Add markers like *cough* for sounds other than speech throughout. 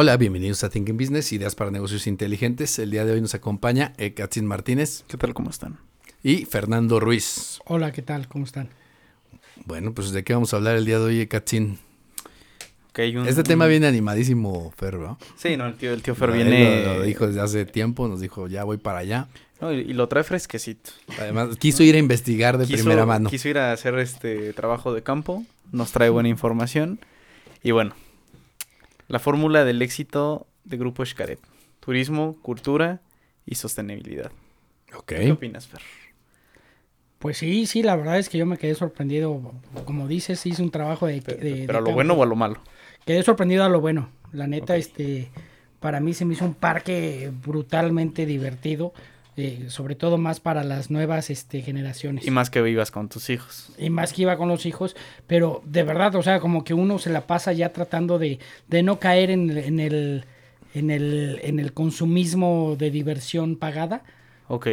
Hola, bienvenidos a Thinking Business, ideas para negocios inteligentes. El día de hoy nos acompaña Ekatzin Martínez. ¿Qué tal? ¿Cómo están? Y Fernando Ruiz. Hola, ¿qué tal? ¿Cómo están? Bueno, pues ¿de qué vamos a hablar el día de hoy? Okay, un, este tema viene animadísimo, Fer, ¿no? Sí, no, el tío, el tío Fer viene... Lo, lo, dijo desde hace tiempo, nos dijo, ya voy para allá. No, y, y, lo trae fresquecito. Además, quiso ir a investigar de quiso, primera mano. Quiso ir a hacer este trabajo de campo, nos trae buena información. Y bueno, la fórmula del éxito de Grupo Xcaret. Turismo, cultura y sostenibilidad. ¿Qué opinas, Fer? Pues sí, sí, la verdad es que yo me quedé sorprendido. Como dices, hice un trabajo de... ¿Pero, de, pero a lo campo. bueno o a lo malo? Quedé sorprendido a lo bueno. La neta, okay. este... Para mí se me hizo un parque brutalmente divertido. Eh, sobre todo más para las nuevas este, generaciones. Y más que vivas con tus hijos. Y más que iba con los hijos, pero de verdad, o sea, como que uno se la pasa ya tratando de, de no caer en, en, el, en, el, en el consumismo de diversión pagada. Ok.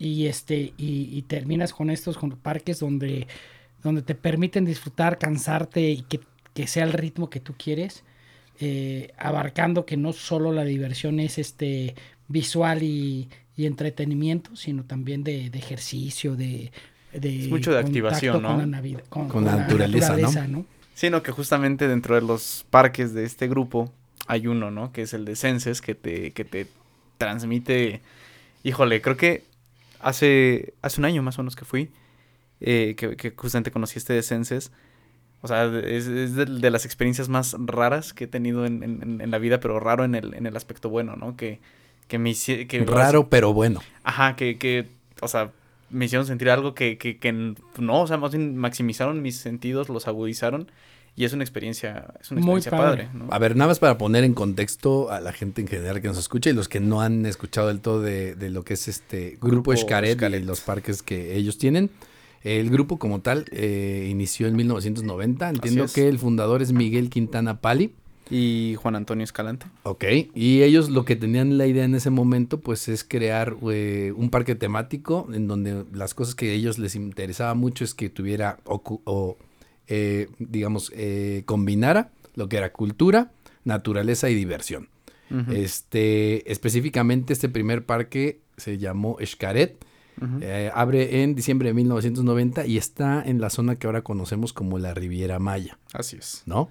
Y, este, y, y terminas con estos parques donde, donde te permiten disfrutar, cansarte y que, que sea el ritmo que tú quieres. Eh, abarcando que no solo la diversión es este visual y, y entretenimiento, sino también de, de ejercicio, de, de es mucho de activación, ¿no? Con la, Navidad, con, con la naturaleza, la naturaleza ¿no? ¿no? Sí, no, que justamente dentro de los parques de este grupo hay uno, ¿no? Que es el de Senses, que te, que te transmite, híjole, creo que hace, hace un año más o menos que fui, eh, que, que, justamente conocí este de Senses. O sea, es, es de, de, las experiencias más raras que he tenido en, en, en, la vida, pero raro en el, en el aspecto bueno, ¿no? Que, que me que Raro, pero bueno. Ajá, que, que, o sea, me hicieron sentir algo que, que, que no, o sea, más bien maximizaron mis sentidos, los agudizaron. Y es una experiencia, es una experiencia Muy padre. padre ¿no? A ver, nada más para poner en contexto a la gente en general que nos escucha y los que no han escuchado del todo de, de lo que es este Grupo, grupo Xcaret y los parques que ellos tienen. El grupo como tal eh, inició en 1990. Entiendo es. que el fundador es Miguel Quintana Pali. Y Juan Antonio Escalante. Ok, y ellos lo que tenían la idea en ese momento pues es crear eh, un parque temático en donde las cosas que a ellos les interesaba mucho es que tuviera o, o eh, digamos, eh, combinara lo que era cultura, naturaleza y diversión. Uh -huh. Este, específicamente este primer parque se llamó. Uh -huh. eh, abre en diciembre de 1990 y está en la zona que ahora conocemos como la Riviera Maya. Así es. ¿No?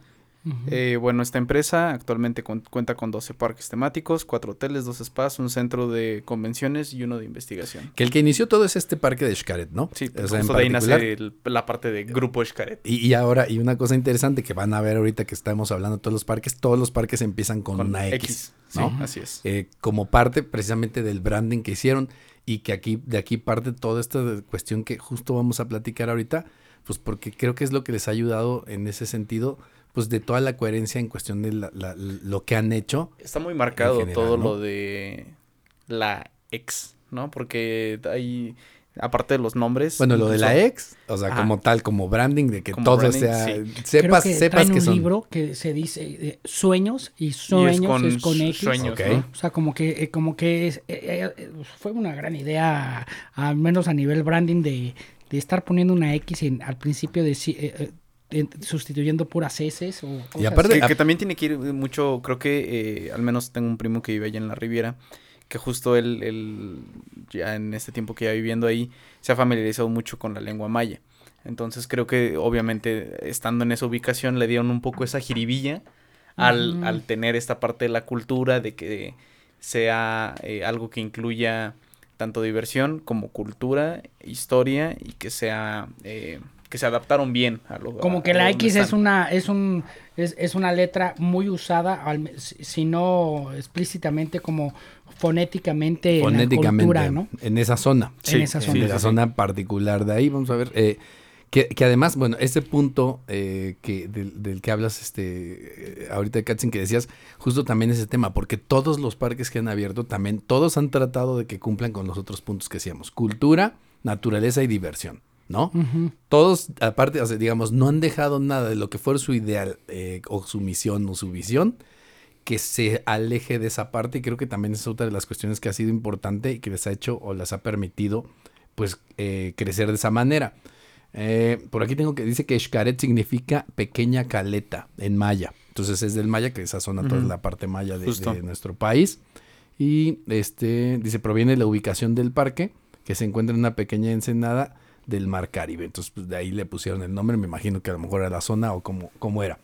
Uh -huh. eh, bueno, esta empresa actualmente con, cuenta con 12 parques temáticos, 4 hoteles, 2 spas, un centro de convenciones y uno de investigación. Que el que inició todo es este parque de Xcaret, ¿no? Sí, o sea, de ahí nace el, la parte de grupo Xcaret. Y, y, ahora, y una cosa interesante que van a ver ahorita que estamos hablando de todos los parques, todos los parques empiezan con, con una X, X ¿no? Sí, así es. Eh, como parte precisamente del branding que hicieron y que aquí, de aquí parte toda esta cuestión que justo vamos a platicar ahorita, pues porque creo que es lo que les ha ayudado en ese sentido pues de toda la coherencia en cuestión de la, la, lo que han hecho. Está muy marcado general, todo ¿no? lo de la ex, ¿no? Porque hay, aparte de los nombres. Bueno, lo de la ex, o sea, como tal, como branding, de que todo branding, sea, sí. sepas, que sepas que un son. libro que se dice eh, sueños y sueños y es, con es, con X. Sueños, okay. ¿no? O sea, como que, eh, como que es, eh, fue una gran idea, al menos a nivel branding, de, de estar poniendo una X en, al principio de sustituyendo puras heces o y aparte que, que, también tiene que ir mucho creo que eh, al menos tengo un primo que vive allá en la Riviera que justo él, él ya en este tiempo que ya viviendo ahí se ha familiarizado mucho con la lengua maya entonces creo que obviamente estando en esa ubicación le dieron un poco esa jiribilla al, mm. al tener esta parte de la cultura de que sea eh, algo que incluya tanto diversión como cultura historia y que sea eh, que se adaptaron bien a lo como a, que a la X es una es un es, es, una letra muy usada al, si no explícitamente como fonéticamente, fonéticamente en la cultura, ¿no? en esa zona. Sí, en esa zona en esa zona particular de ahí vamos a ver eh, Que, que además, bueno, ese punto eh, que del, del que hablas este eh, ahorita, Katzin, que decías, justo también ese tema, porque todos los parques que han abierto también, todos han tratado de que cumplan con los otros puntos que decíamos, cultura, naturaleza y diversión, ¿no? Todos, aparte, o sea, digamos, no han dejado nada de lo que fuera su ideal eh, o su misión o su visión que se aleje de esa parte y creo que también es otra de las cuestiones que ha sido importante y que les ha hecho o les ha permitido pues eh, crecer de esa manera. Eh, por aquí tengo que dice que Xcaret significa pequeña caleta en maya. Entonces es del maya, que esa zona toda la parte maya de, de nuestro país. Y este dice, proviene de la ubicación del parque, que se encuentra en una pequeña ensenada del Mar Caribe. Entonces, pues, de ahí le pusieron el nombre. Me imagino que a lo mejor era la zona o cómo, cómo era.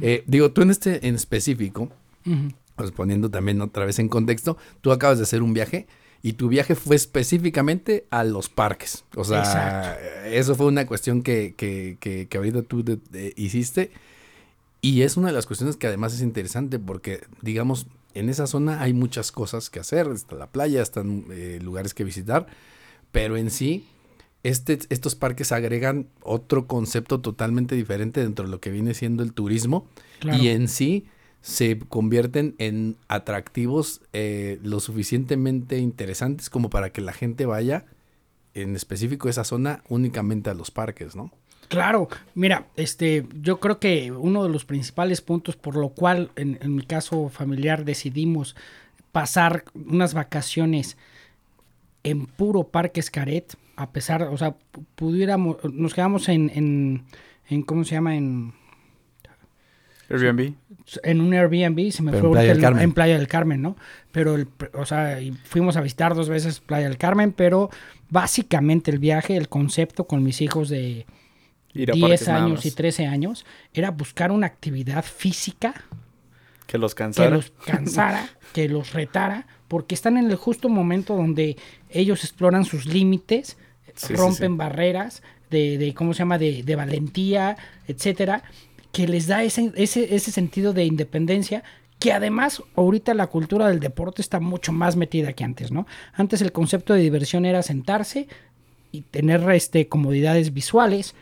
Eh, digo, tú en este en específico, pues poniendo también otra vez en contexto, tú acabas de hacer un viaje y tu viaje fue específicamente a los parques. O sea, Exacto. eso fue una cuestión que, que, que, que ahorita tú de- de- hiciste. Y es una de las cuestiones que además es interesante porque, digamos, en esa zona hay muchas cosas que hacer. Está la playa, están eh, lugares que visitar, pero en sí, este, estos parques agregan otro concepto totalmente diferente dentro de lo que viene siendo el turismo Claro. y en sí se convierten en atractivos eh, lo suficientemente interesantes como para que la gente vaya, en específico esa zona, únicamente a los parques, ¿no? Claro, mira, este, yo creo que uno de los principales puntos por lo cual en, en mi caso familiar decidimos pasar unas vacaciones en puro Parque Escaret, a pesar, o sea, pu- pudiéramos, nos quedamos en, en, en ¿cómo se llama? En, Airbnb. en un Airbnb, se me Pero fue en Playa el- en Playa del Carmen, ¿no? Pero, el, o sea, y fuimos a visitar dos veces Playa del Carmen, pero básicamente el viaje, el concepto con mis hijos de Ir a 10 parques nada años y 13 años era buscar una actividad física Que los que cansara. los cansara, *laughs* que los retara, porque están en el justo momento donde ellos exploran sus límites, Sí, rompen sí. barreras de, de, ¿cómo se llama?, de, de valentía, etcétera, que les da ese, ese, ese sentido de independencia que además ahorita la cultura del deporte está mucho más metida que antes, ¿no? Antes el concepto de diversión era sentarse y tener este, comodidades visuales,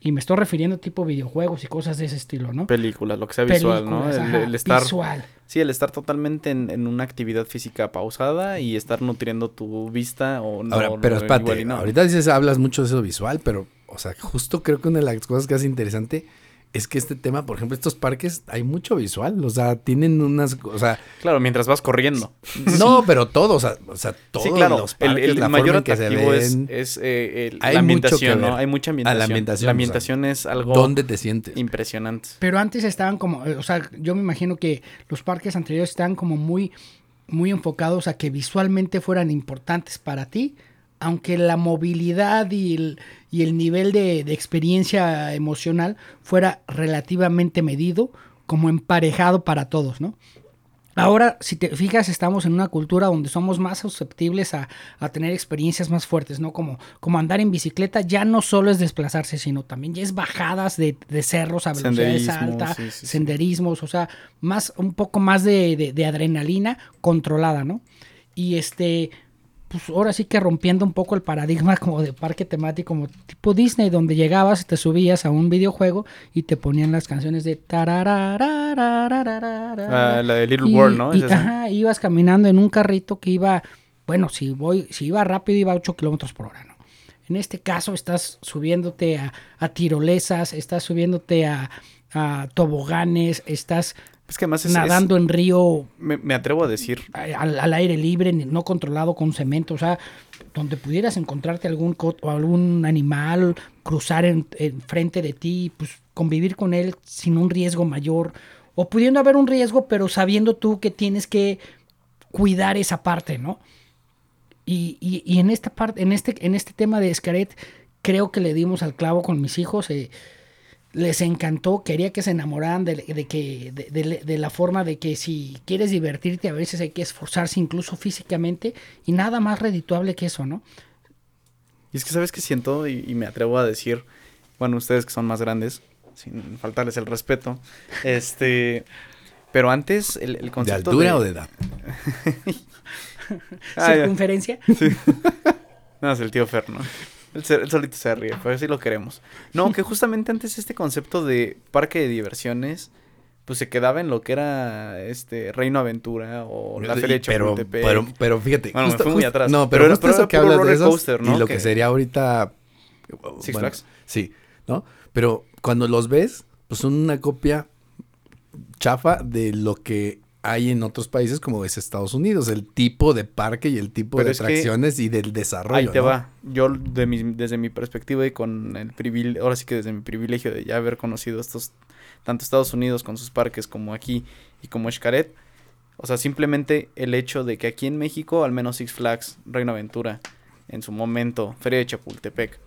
y me estoy refiriendo tipo videojuegos y cosas de ese estilo, ¿no? Películas, lo que sea visual, ¿no? El, ajá, el estar, visual. Sí, el estar totalmente en, en una actividad física pausada y estar nutriendo tu vista o no. Ahora, pero espérate, no. ahorita dices, hablas mucho de eso visual, pero, o sea, justo creo que una de las cosas que hace interesante es que este tema, por ejemplo, estos parques, hay mucho visual, o sea, tienen unas, o sea, Claro, mientras vas corriendo. no, pero todo, o sea, o sea todos sí, claro. los parques, el la mayor forma en que se es, es eh, el- Hay la mucho que ambientación, ver. ¿no? Hay mucha A ambientación. la ambientación, La o sea, ambientación es algo ¿dónde te sientes? impresionante. Pero antes estaban como, eh, o sea, yo me imagino que los parques anteriores estaban como muy, muy enfocados a que visualmente fueran importantes para ti, aunque la movilidad y el, y el nivel de, de experiencia emocional fuera relativamente medido, como emparejado para todos, ¿no? Ahora, si te fijas, estamos en una cultura donde somos más susceptibles a, a tener experiencias más fuertes, ¿no? Como, como andar en bicicleta ya no solo es desplazarse, sino también ya es bajadas de, de cerros a velocidades altas, sí, sí, sí. senderismos, o sea, más, un poco más de, de- de adrenalina controlada, ¿no? Y este, pues ahora sí que rompiendo un poco el paradigma *laughs* como de parque temático, como tipo Disney, donde llegabas y te subías a un videojuego y te ponían las canciones de tararararararara. Ah, la de Little Y- World, ¿no? y, ajá, ibas caminando en un carrito que iba, bueno, si voy, si iba rápido iba a 8 kilómetros por hora, ¿no? En este caso estás subiéndote a, a tirolesas, estás subiéndote a, a toboganes, estás Es que además es, nadando en río me, me atrevo a decir, al, al aire libre, no controlado con cemento, o sea, donde pudieras encontrarte algún o algún animal, cruzar en, frente de ti, pues convivir con él sin un riesgo mayor, o pudiendo haber un riesgo, pero sabiendo tú que tienes que cuidar esa parte, ¿no? Y, y- y en esta parte, en este, en este tema de Escaret, creo que le dimos al clavo con mis hijos. eh, les encantó, quería que se enamoraran de, de que, de, de- de la forma de que si quieres divertirte, a veces hay que esforzarse incluso físicamente, y nada más redituable que eso, ¿no? y es que sabes que siento y, y me atrevo a decir, bueno, ustedes que son más grandes, sin faltarles el respeto, este, pero antes el, el ¿De concepto altura o de edad? *laughs* *laughs* Ah. Circunferencia. *laughs* No, es el tío Fer, ¿no? El, solito se ríe, pero sí lo queremos. No, que *laughs* justamente antes este concepto de parque de diversiones, pues se quedaba en lo que era este Reino Aventura o la Feria de pero, pero, pero fíjate. Bueno, me fui muy atrás. No, Pero pero, eso que hablas de esos ¿no? y lo Que- que sería ahorita... Six Flags. Sí, ¿no? Pero cuando los ves, pues son una copia chafa de lo que hay en otros países como es Estados Unidos, el tipo de parque y el tipo Pero de atracciones y del desarrollo. Ahí te ¿no? va. Yo de mi- desde mi perspectiva y con el privilegio, ahora sí que desde mi privilegio de ya haber conocido estos, tanto Estados Unidos con sus parques como aquí y como Xcaret, o sea, simplemente el hecho de que aquí en México, al menos Six Flags, Reino Aventura, en su momento, Feria de Chapultepec,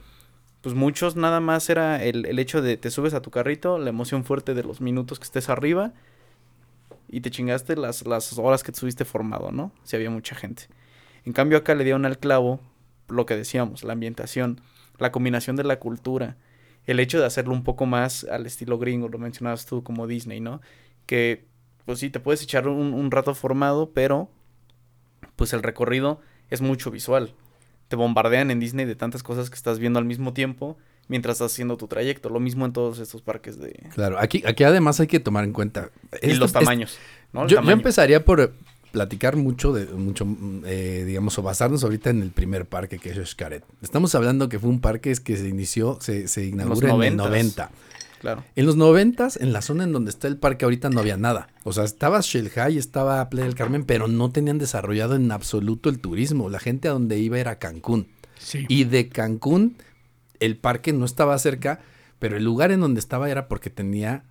pues muchos nada más era el, el hecho de te subes a tu carrito, la emoción fuerte de los minutos que estés arriba y te chingaste las, las horas que estuviste formado, ¿no? Si había mucha gente. En cambio acá le dieron al clavo lo que decíamos, la ambientación, la combinación de la cultura, el hecho de hacerlo un poco más al estilo gringo, lo mencionabas tú como Disney, ¿no? Que pues sí, te puedes echar un, un rato formado, pero pues el recorrido es mucho visual. Te bombardean en Disney de tantas cosas que estás viendo al mismo tiempo mientras estás haciendo tu trayecto. Lo mismo en todos estos parques de... Claro, aquí, aquí además hay que tomar en cuenta... y los tamaños, ¿no? El yo, yo empezaría por platicar mucho de mucho eh, digamos o basarnos ahorita en el primer parque que es Xcaret. Estamos hablando que fue un parque que se inició, se, se inaugura en el 90s. 90. Claro. En los 90 en la zona en donde está el parque ahorita no había nada. O sea, estaba Shelhay, estaba Playa del Carmen, pero no tenían desarrollado en absoluto el turismo. La gente a donde iba era Cancún. Sí. Y de Cancún, el parque no estaba cerca, pero el lugar en donde estaba era porque tenía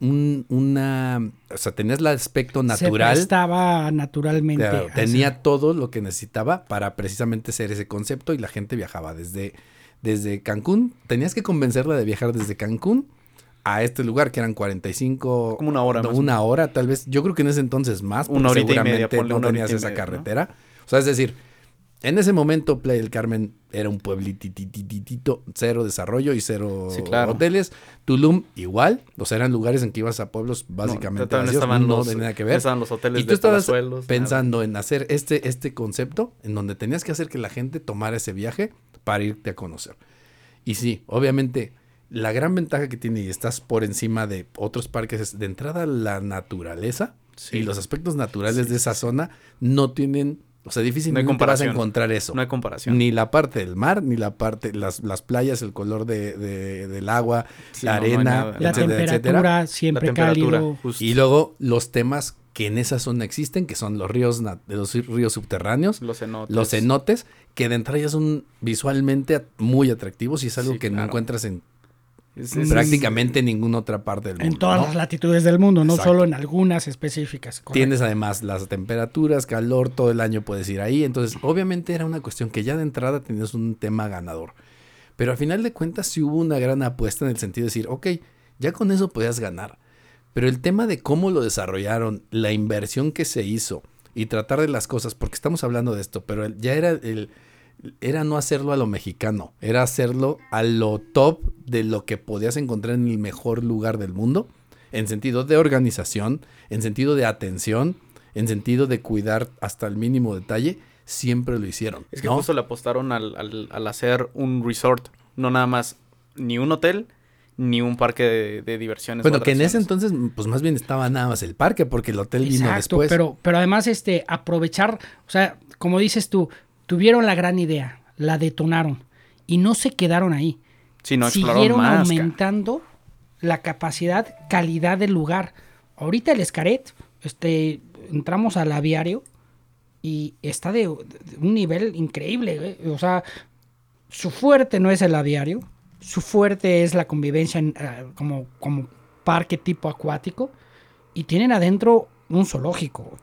un- una, o sea, tenías el aspecto natural. Se prestaba naturalmente. Claro, tenía todo lo que necesitaba para precisamente ser ese concepto y la gente viajaba desde, desde Cancún. Tenías que convencerla de viajar desde Cancún a este lugar que eran 45 Como una hora no, más una hora tal vez yo creo que en ese entonces más Una porque horita y media, seguramente ponle no una tenías esa media, ¿no? carretera o sea es decir en ese momento Playa del Carmen era un pueblitititito, cero desarrollo y cero Sí, claro. hoteles. Tulum igual, o sea, eran lugares en que ibas a pueblos No, básicamente también vacíos, no los, tenía nada que no ver. estaban los hoteles Y tú de estabas nada. pensando en hacer este, este concepto en donde tenías que hacer que la gente tomara ese viaje para irte a conocer. Y sí, obviamente, la gran ventaja que tiene y estás por encima de otros parques es de entrada la naturaleza Sí. y los aspectos naturales de esa zona no tienen, o sea, difícilmente vas a encontrar eso. No hay comparación. Ni la parte del mar, ni la parte, las, las playas, el color de, de- del agua, Sí, la no, no arena. La temperatura etcétera. siempre la temperatura. cálido. justo. Y luego los temas que en esa zona existen, que son los ríos, los ríos subterráneos, los cenotes. los cenotes, que de entrada ya son visualmente muy atractivos y es algo Sí, que no encuentras en Es- es- prácticamente en ninguna otra parte del mundo. En todas ¿no? las latitudes del mundo, no Exacto. solo en algunas específicas. correcto. Tienes además las temperaturas, calor, todo el año puedes ir ahí. Entonces, obviamente era una cuestión que ya de entrada tenías un tema ganador. Pero al final de cuentas sí hubo una gran apuesta en el sentido de decir, ok, ya con eso podías ganar. Pero el tema de cómo lo desarrollaron, la inversión que se hizo y tratar de las cosas, porque estamos hablando de esto, pero ya era el era no hacerlo a lo mexicano, era hacerlo a lo top de lo que podías encontrar en el mejor lugar del mundo, en sentido de organización, en sentido de atención, en sentido de cuidar hasta el mínimo detalle, siempre lo hicieron. Es que ¿no? justo le apostaron al, al, al hacer un resort, no nada más ni un hotel, ni un parque de, de diversiones. Bueno, que en ese entonces, pues más bien estaba nada más el parque, porque el hotel vino después. pero, pero además este, aprovechar, o sea, como dices tú, tuvieron la gran idea, la detonaron y no se quedaron ahí. No Siguieron más. aumentando la capacidad, calidad del lugar. Ahorita el Escaret, este, entramos al aviario y está de, de un nivel increíble. ¿eh? O sea, su fuerte no es el aviario, su fuerte es la convivencia en, eh, como, como parque tipo acuático y tienen adentro un zoológico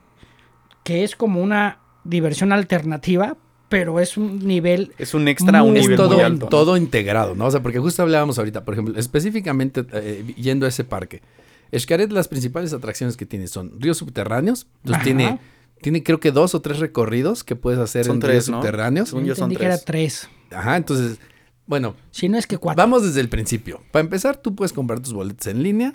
que es como una diversión alternativa, pero es un nivel Es un extra un nivel todo, muy alto. ¿no? todo integrado, ¿no? O sea, porque justo hablábamos ahorita, por ejemplo, específicamente eh, yendo a ese parque. Xcaret, las principales atracciones que tiene son ríos subterráneos. Entonces Ajá. tiene, tiene creo que dos o tres recorridos que puedes hacer Son en tres, ríos ¿no? subterráneos. Según yo son entendí que era tres. tres. Ajá, entonces, bueno, Si no es que cuatro. vamos desde el principio. Para empezar, tú puedes comprar tus boletos en línea.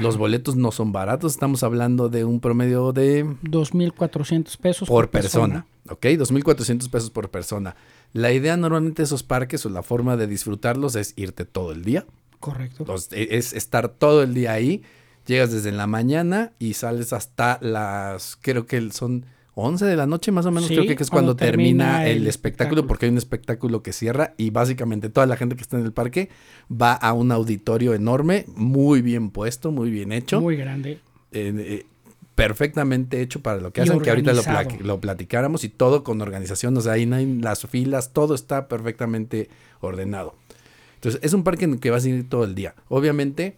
Los boletos no son baratos, estamos hablando de un promedio de 2.400 pesos por persona. ¿Ok? 2.400 pesos por persona. La idea normalmente de esos parques o la forma de disfrutarlos es irte todo el día. Correcto. Entonces, e- es estar todo el día ahí. Llegas desde la mañana y sales hasta las, creo que son 11 de la noche más o menos, Sí, creo que es cuando cuando, termina, termina el, el espectáculo, espectáculo. porque hay un espectáculo que cierra y básicamente toda la gente que está en el parque va a un auditorio enorme, muy bien puesto, muy bien hecho Muy grande. eh, eh, perfectamente hecho para lo que Y hacen, que ahorita lo, platicáramos y todo con organización, o sea, ahí no hay las filas, todo está perfectamente ordenado. Entonces, es un parque en el que vas a ir todo el día. Obviamente,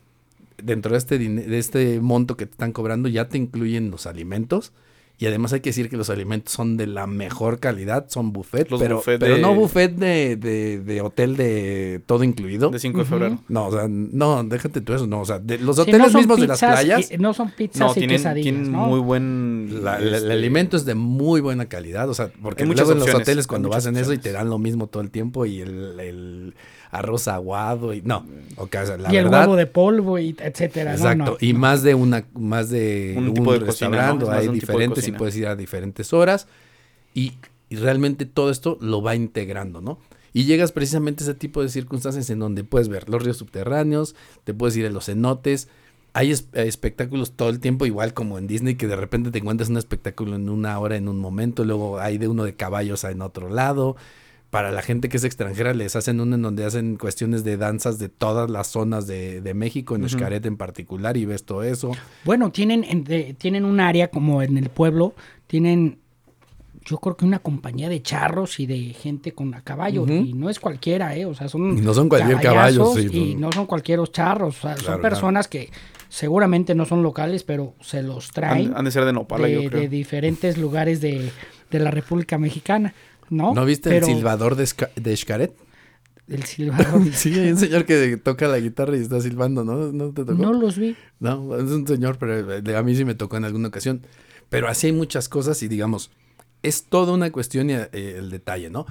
dentro de este, de este monto que te están cobrando, ya te incluyen los alimentos. Y además hay que decir que los alimentos son de la mejor calidad, son buffet, Los pero, buffet pero de- no buffet de, de- de hotel de todo incluido. De 5 de febrero. No, o sea, no, déjate tú eso, no, o sea, de los Sí, hoteles no mismos de las playas. y- no son pizzas No, y tienen, quesadillas, tienen ¿no? muy buen... La- la- este, el alimento es de muy buena calidad, o sea, porque Hay muchas luego en los opciones, hoteles cuando vas en eso y opciones. te dan lo mismo todo el tiempo y el, el arroz aguado y no, o sea, la y el verdad, huevo de polvo, y etcétera. exacto, No, y más de una, más de Un un, tipo de cocina, ¿no? restaurante, hay de diferentes y puedes ir a diferentes horas y, y realmente todo esto lo va integrando, ¿no? Y llegas precisamente a ese tipo de circunstancias en donde puedes ver los ríos subterráneos, te puedes ir a los cenotes, hay es- espectáculos todo el tiempo, igual como en Disney, que de repente te encuentras un espectáculo en una hora, en un momento, luego hay de uno de caballos en otro lado. Para la gente que es extranjera, les hacen uno en donde hacen cuestiones de danzas de todas las zonas de, de México, en Ujú. Xcaret en particular, y ves todo eso. Bueno, tienen, en- de- tienen un área como en el pueblo, tienen yo creo que una compañía de charros y de gente con a caballo, y no es cualquiera, ¿eh? O sea, son Y no son cualquier caballo, sí, y no son cualquier charros, o sea, Claro, son claro. personas que seguramente no son locales, pero se los traen Han, han de ser de Nopala, yo de, creo. de diferentes lugares de, de la República Mexicana, ¿no? ¿No viste Pero el silbador de, de Xcaret? El silbador. *laughs* Sí, hay un señor que toca la guitarra y está silbando, ¿no? ¿No te tocó? no los vi. No, es un señor, pero eh, a mí sí me tocó en alguna ocasión. Pero así hay muchas cosas y digamos, es toda una cuestión y eh, el detalle, ¿no?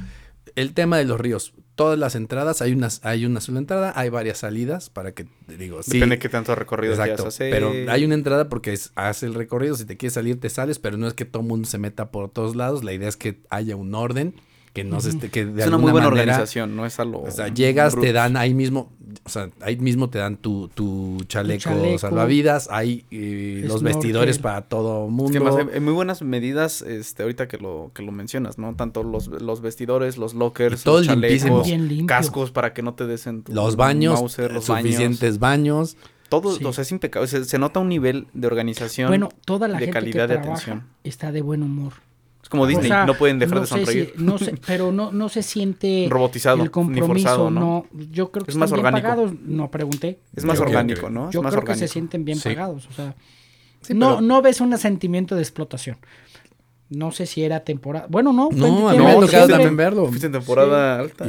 El tema de los ríos, todas las entradas, hay unas, hay una sola entrada, hay varias salidas para que, digo, sí. Depende de qué tanto recorrido Exacto, quieras hacer. pero hay una entrada porque es, hace el recorrido, si te quieres salir te sales, pero no es que todo el mundo se meta por todos lados, la idea es que haya un orden, que no se esté, que de Es una muy buena manera, organización, no es algo... o sea, llegas, te dan ahí mismo, o sea, ahí mismo te dan tu, tu chaleco, chaleco. salvavidas, hay eh, los Snorkel. vestidores para todo Es mundo. que más hay, hay muy buenas medidas, este, ahorita que lo, que lo mencionas, ¿no? Tanto los, los vestidores, los lockers, Y todo los chalecos, cascos para que no te des en tu los baños, Mauser, los suficientes baños. baños. Todo, Sí. o sea, es impecable. Se, se nota un nivel de organización. Bueno, toda la de gente calidad que de trabaja atención. está de buen humor. Es como Disney, O sea, no pueden dejar no de sé si- sonreír. no sé, pero no, no se siente *laughs* Robotizado, el ni compromiso, forzado, ¿no? ¿no? Yo creo que Es están más bien orgánico. pagados. No pregunté. Es más Yo orgánico, ¿no? Es Yo más creo que se sienten bien Sí. pagados. O sea, Sí, no, pero- no ves un sentimiento de explotación. No sé si era temporada. Bueno, no. No, a en- mí me diciembre. también verlo. Fuiste en temporada alta.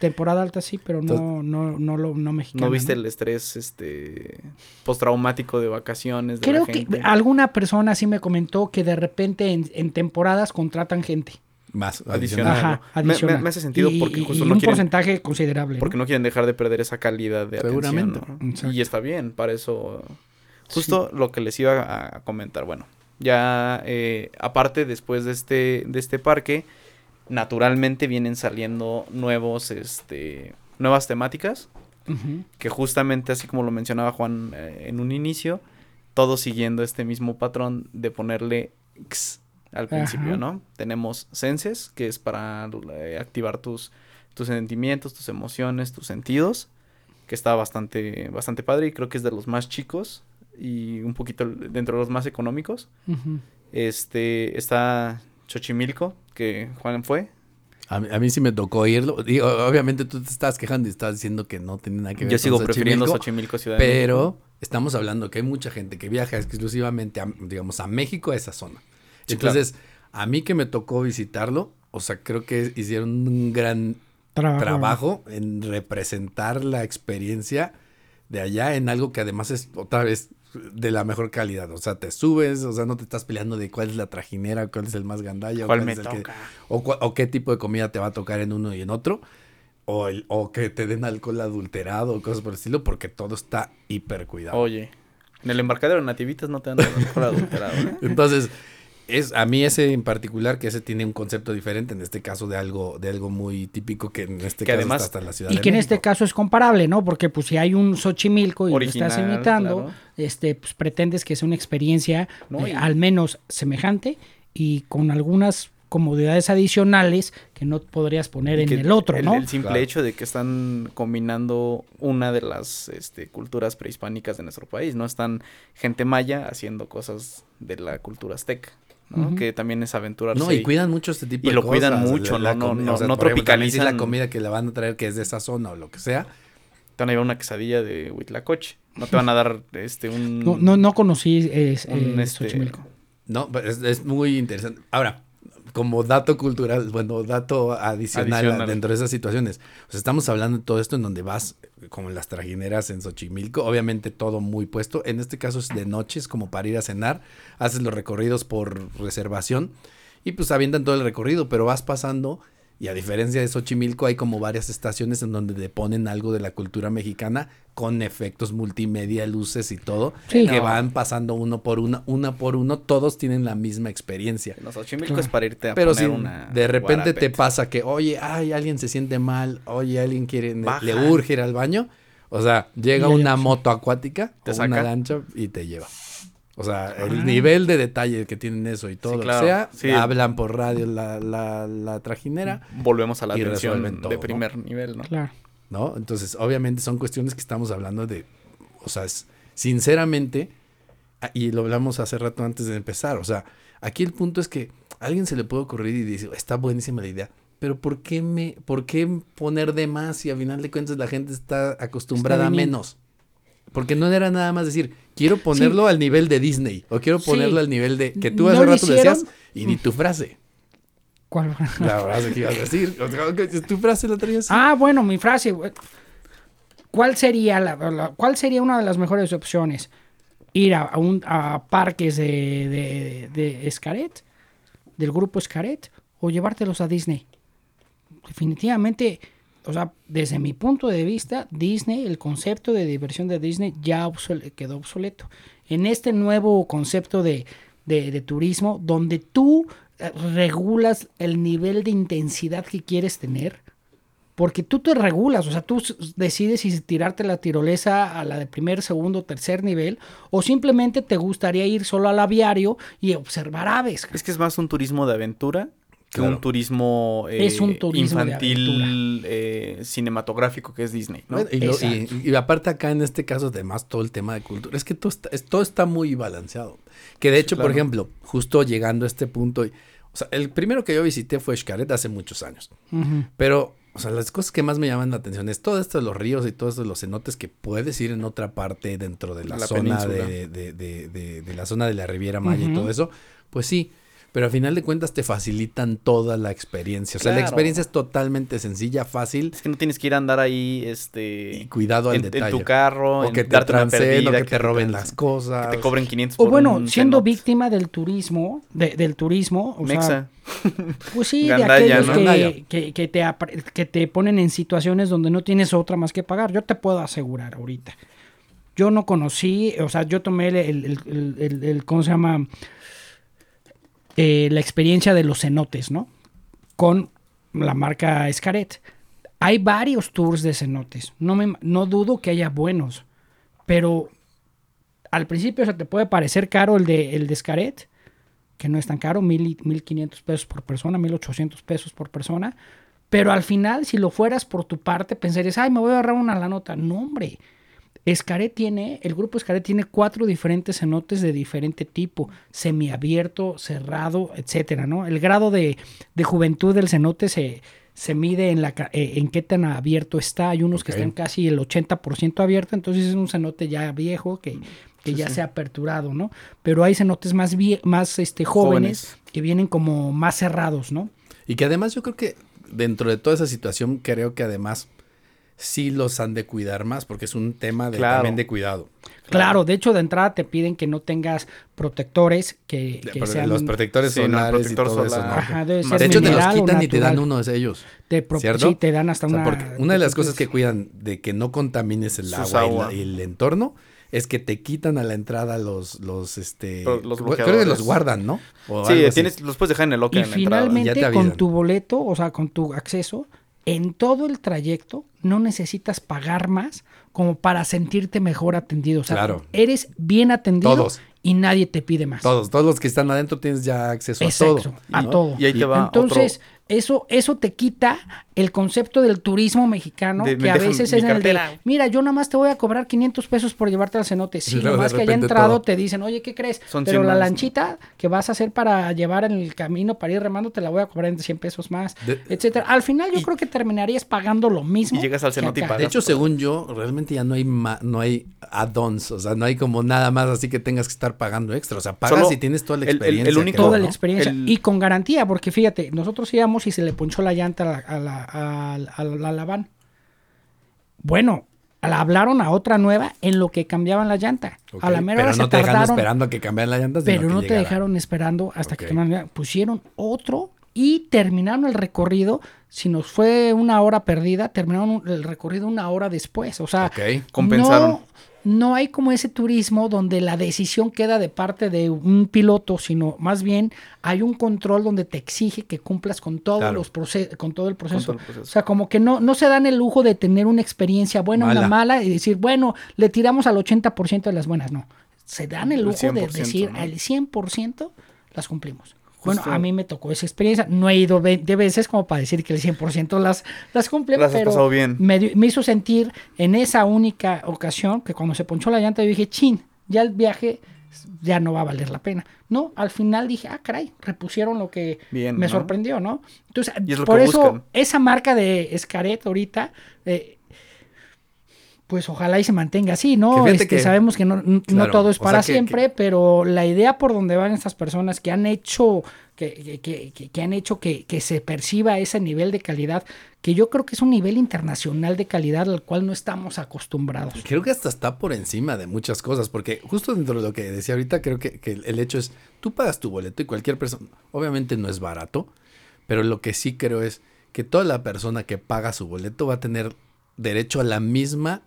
Temporada alta sí, pero no, no, no, lo, no mexicana. ¿No viste ¿no? el estrés este postraumático de vacaciones de Creo la que alguna persona sí me comentó que de repente en, en temporadas contratan gente. Más Adicional. adicional. Ajá, Me- me- adicional. me hace sentido Y- porque justo y no un quieren- porcentaje considerable. Porque ¿no? no quieren dejar de perder esa calidad de Seguramente. atención. ¿no? Exacto. Y está bien, para eso. Justo lo que les iba a, a comentar. Bueno, ya eh, aparte después de este, de este parque, naturalmente vienen saliendo nuevos, este, nuevas temáticas. Que justamente así como lo mencionaba Juan eh, en un inicio, todos siguiendo este mismo patrón de ponerle X al principio, Ajá. ¿no? Tenemos senses, que es para eh, activar tus, tus sentimientos, tus emociones, tus sentidos, que está bastante, bastante padre y creo que es de los más chicos y un poquito dentro de los más económicos. Este, está Xochimilco, que Juan fue. A mí, a mí sí me tocó irlo. Digo, obviamente tú te estás quejando y estás diciendo que no tiene nada que ver Yo con sigo prefiriendo Xochimilco, Xochimilco Ciudad de Pero México. estamos hablando que hay mucha gente que viaja exclusivamente, a, digamos, a México, a esa zona. Sí, Entonces, a mí que me tocó visitarlo, o sea, creo que hicieron un gran Trabajo. trabajo en representar la experiencia de allá en algo que además es otra vez de la mejor calidad. O sea, te subes, o sea, no te estás peleando de cuál es la trajinera, cuál es el más gandalla, o ¿Cuál me es el que- toca? o, o qué tipo de comida te va a tocar en uno y en otro. o, el- o que te den alcohol adulterado o cosas por el estilo, porque todo está hiper cuidado. Oye, en el embarcadero de nativitas no te dan alcohol adulterado, ¿eh? *laughs* Entonces, es a mí ese en particular, que ese tiene un concepto diferente, en este caso de algo, de algo muy típico que en este Que caso además- está hasta la ciudad Y de que en este caso es comparable, ¿no? Porque pues si hay un Xochimilco y lo estás imitando, claro. este, pues pretendes que sea una experiencia No, eh, y- al menos semejante y con algunas comodidades adicionales que no podrías poner en el otro, ¿no? El simple Claro. hecho de que están combinando una de las este, culturas prehispánicas de nuestro país, ¿no? Están gente maya haciendo cosas de la cultura azteca, ¿no? Ujú. Que también es aventurarse. No, y y- cuidan mucho este tipo y de lo cosas. cuidan la- mucho, la no- no- o sea, no por ejemplo, es la tropicalizan. comida que le van a traer que es de esa zona o lo que sea. Te van a llevar una quesadilla de Huitlacoche. No te van a dar este un... No, no, no conocí eh, un, eh, este, Xochimilco. No, pero es, es muy interesante. Ahora, como dato cultural, bueno, dato adicional, Adicional. dentro de esas situaciones. O sea, estamos hablando de todo esto en donde vas, como en las trajineras en Xochimilco, obviamente todo muy puesto. En este caso es de noches, como para ir a cenar. Haces los recorridos por reservación y pues avientan todo el recorrido, pero vas pasando. Y a diferencia de Xochimilco, hay como varias estaciones en donde te ponen algo de la cultura mexicana con efectos multimedia, luces y todo, Sí. que No. van pasando uno por uno, una por uno, todos tienen la misma experiencia. No, Xochimilco es para irte a Pero poner si una de repente te pasa que, oye, ay, alguien se siente mal, oye, alguien quiere, Baja. le urge ir al baño, o sea, llega una moto acuática Te o saca. una lancha y te lleva. O sea, el Ah. nivel de detalle que tienen eso y todo Sí, lo claro. que sea, Sí. hablan por radio la, la, la trajinera, Volvemos a la atención todo, de ¿no? primer nivel, ¿no? Claro. ¿no? Entonces, obviamente son cuestiones que estamos hablando de, o sea, es- sinceramente, y lo hablamos hace rato antes de empezar, o sea, aquí el punto es que a alguien se le puede ocurrir y dice, está buenísima la idea, pero ¿por qué, me, ¿por qué poner de más si a final de cuentas la gente está acostumbrada a menos? Porque no era nada más decir, quiero ponerlo al nivel de Disney, o quiero Sí. ponerlo al nivel de, que tú No hace rato decías, y di tu frase. ¿Cuál? *laughs* La frase que ibas a decir, tu frase la traías. Ah, bueno, mi frase. ¿Cuál sería, la, la- ¿Cuál sería una de las mejores opciones? Ir a, a un, a parques de, de, de Xcaret, del grupo Xcaret, o llevártelos a Disney. Definitivamente, o sea, desde mi punto de vista, Disney, el concepto de diversión de Disney ya quedó obsoleto. En este nuevo concepto de, de- de turismo, donde tú eh, regulas el nivel de intensidad que quieres tener, porque tú te regulas, o sea, tú decides si tirarte la tirolesa a la de primer, segundo, tercer nivel, o simplemente te gustaría ir solo al aviario y observar aves. Es que es más un turismo de aventura que Claro. un turismo eh, Es un turismo de infantil eh, cinematográfico que es Disney, ¿no? Bueno, y, lo- y- Exacto. y aparte acá en este caso, además, todo el tema de cultura, es que todo está, es- todo está muy balanceado. Que de hecho, por claro. ejemplo, justo llegando a este punto, y- o sea, el primero que yo visité fue Xcaret hace muchos años. Pero, o sea, las cosas que más me llaman la atención es todo esto de los ríos y todos estos los cenotes que puedes ir en otra parte dentro de la, La zona de, de- de- de- de la zona de la Riviera Maya y todo eso. Pues sí. Pero a final de cuentas te facilitan toda la experiencia. O sea, la experiencia es totalmente sencilla, fácil Es que no tienes que ir a andar ahí, este... y cuidado al en, en detalle. tu carro, o en que te transeen, o que te roben las cosas. Que te cobren 500 O por bueno, un siendo cenote. víctima del turismo, de- del turismo, o sea, Mexa. pues sí, de Gandaya, aquellos ¿no? que, que- que te, que te ponen en situaciones donde no tienes otra más que pagar. Yo te puedo asegurar ahorita. Yo no conocí, o sea, yo tomé el, el, el- el- el- ¿cómo se llama? Eh, la experiencia de los cenotes, ¿no? Con la marca Escaret. Hay varios tours de cenotes. No, me, no dudo que haya buenos, pero al principio se te puede parecer caro el de, el de Escaret, que no es tan caro, mil y- 1500 pesos por persona, 1800 pesos por persona. Pero al final, si lo fueras por tu parte, pensarías, ay, me voy a ahorrar una la nota. No, hombre. Escaret tiene, el grupo Escaret tiene cuatro diferentes cenotes de diferente tipo, semiabierto, cerrado, etcétera, ¿no? El grado de, de juventud del cenote se, se mide en, la, eh, en qué tan abierto está. Hay unos que están casi el 80% abierto, entonces es un cenote ya viejo que, que Sí, ya sí. se ha aperturado, ¿no? Pero hay cenotes más, vie- más este, jóvenes, Jóvenes. que vienen como más cerrados, ¿no? Y que además yo creo que dentro de toda esa situación, creo que además sí los han de cuidar más, porque es un tema de, Claro. también de cuidado. Claro, de hecho de entrada te piden que no tengas protectores que, que Pero sean los protectores Sí, no, solares protector y todo eso. solar. ¿no? Ajá, debe ser De hecho, te los quitan y te dan uno de ellos. Te pro- ¿cierto? Sí, te dan hasta O sea, una. porque una de las cosas que cuidan de que no contamines el agua, y la-. Y, el entorno es que te quitan a la entrada los, los, este, los creo que los guardan, ¿no? O Sí, tienes, los puedes dejar en el locker Y en la entrada. finalmente Ya te con tu boleto, o sea, con tu acceso, en todo el trayecto no necesitas pagar más como para sentirte mejor atendido. O sea, Claro. eres bien atendido Todos. y nadie te pide más. Todos, todos los que están adentro tienes ya acceso Exacto, a todo. a ¿no? todo. Y ahí te va Entonces, eso, eso te quita el concepto del turismo mexicano, De- que a veces es en el de, mira, yo nada más te voy a cobrar 500 pesos por llevarte al cenote. Sí, de nomás que haya entrado todo. te dicen, oye, ¿qué crees? Son Pero 100 la más, ¿no? lanchita que vas a hacer para llevar en el camino, para ir remando, te la voy a cobrar en 100 pesos más, De- etcétera. Al final yo Y- creo que terminarías pagando lo mismo. Y llegas al cenote y pagas. De hecho, según yo, realmente ya no hay ma- no hay add-ons, o sea, no hay como nada más así que tengas que estar pagando extra, o sea, pagas Solo y tienes toda la el- el- el experiencia. único- creo, Toda ¿no? la experiencia. El- Y con garantía, porque fíjate, nosotros íbamos y se le ponchó la llanta a la, a la, a la- a la- la van. Bueno, la hablaron a otra nueva en lo que cambiaban la llanta. A la mera pero hora no se te dejaron esperando a que cambiaran las llantas, sino pero no te llegara. dejaron esperando hasta que la llanta. pusieron otro y terminaron el recorrido. Si nos fue una hora perdida, terminaron el recorrido una hora después. O sea. Compensaron. no, no hay como ese turismo donde la decisión queda de parte de un piloto, sino más bien hay un control donde te exige que cumplas con todos Claro. los con todo el proceso. todo el proceso. O sea, como que no, no se dan el lujo de tener una experiencia buena o una Mala. y decir, bueno, le tiramos al 80% de las buenas. No. Se dan el El lujo de 100%, decir ¿no? al 100% las cumplimos. Bueno, a mí me tocó esa experiencia. No he ido ve- de veces como para decir que el 100% las, las has pero pasado bien. Me, dio- me hizo sentir en esa única ocasión que cuando se ponchó la llanta yo dije, chin, ya el viaje ya no va a valer la pena. No, al final dije, ah, caray, repusieron lo que Bien, me ¿no? sorprendió, ¿no? Entonces, es por eso, buscan. esa marca de Escaret ahorita, eh, pues ojalá y se mantenga así, ¿no? Que Este, que- sabemos que no, no todo es o para que- siempre, pero la idea por donde van estas personas que han hecho, que, que- que- que- que han hecho que, que se perciba ese nivel de calidad, que yo creo que es un nivel internacional de calidad al cual no estamos acostumbrados. Creo que hasta está por encima de muchas cosas, porque justo dentro de lo que decía ahorita, creo que, que el hecho es, tú pagas tu boleto y cualquier persona, obviamente no es barato, pero lo que sí creo es que toda la persona que paga su boleto va a tener derecho a la misma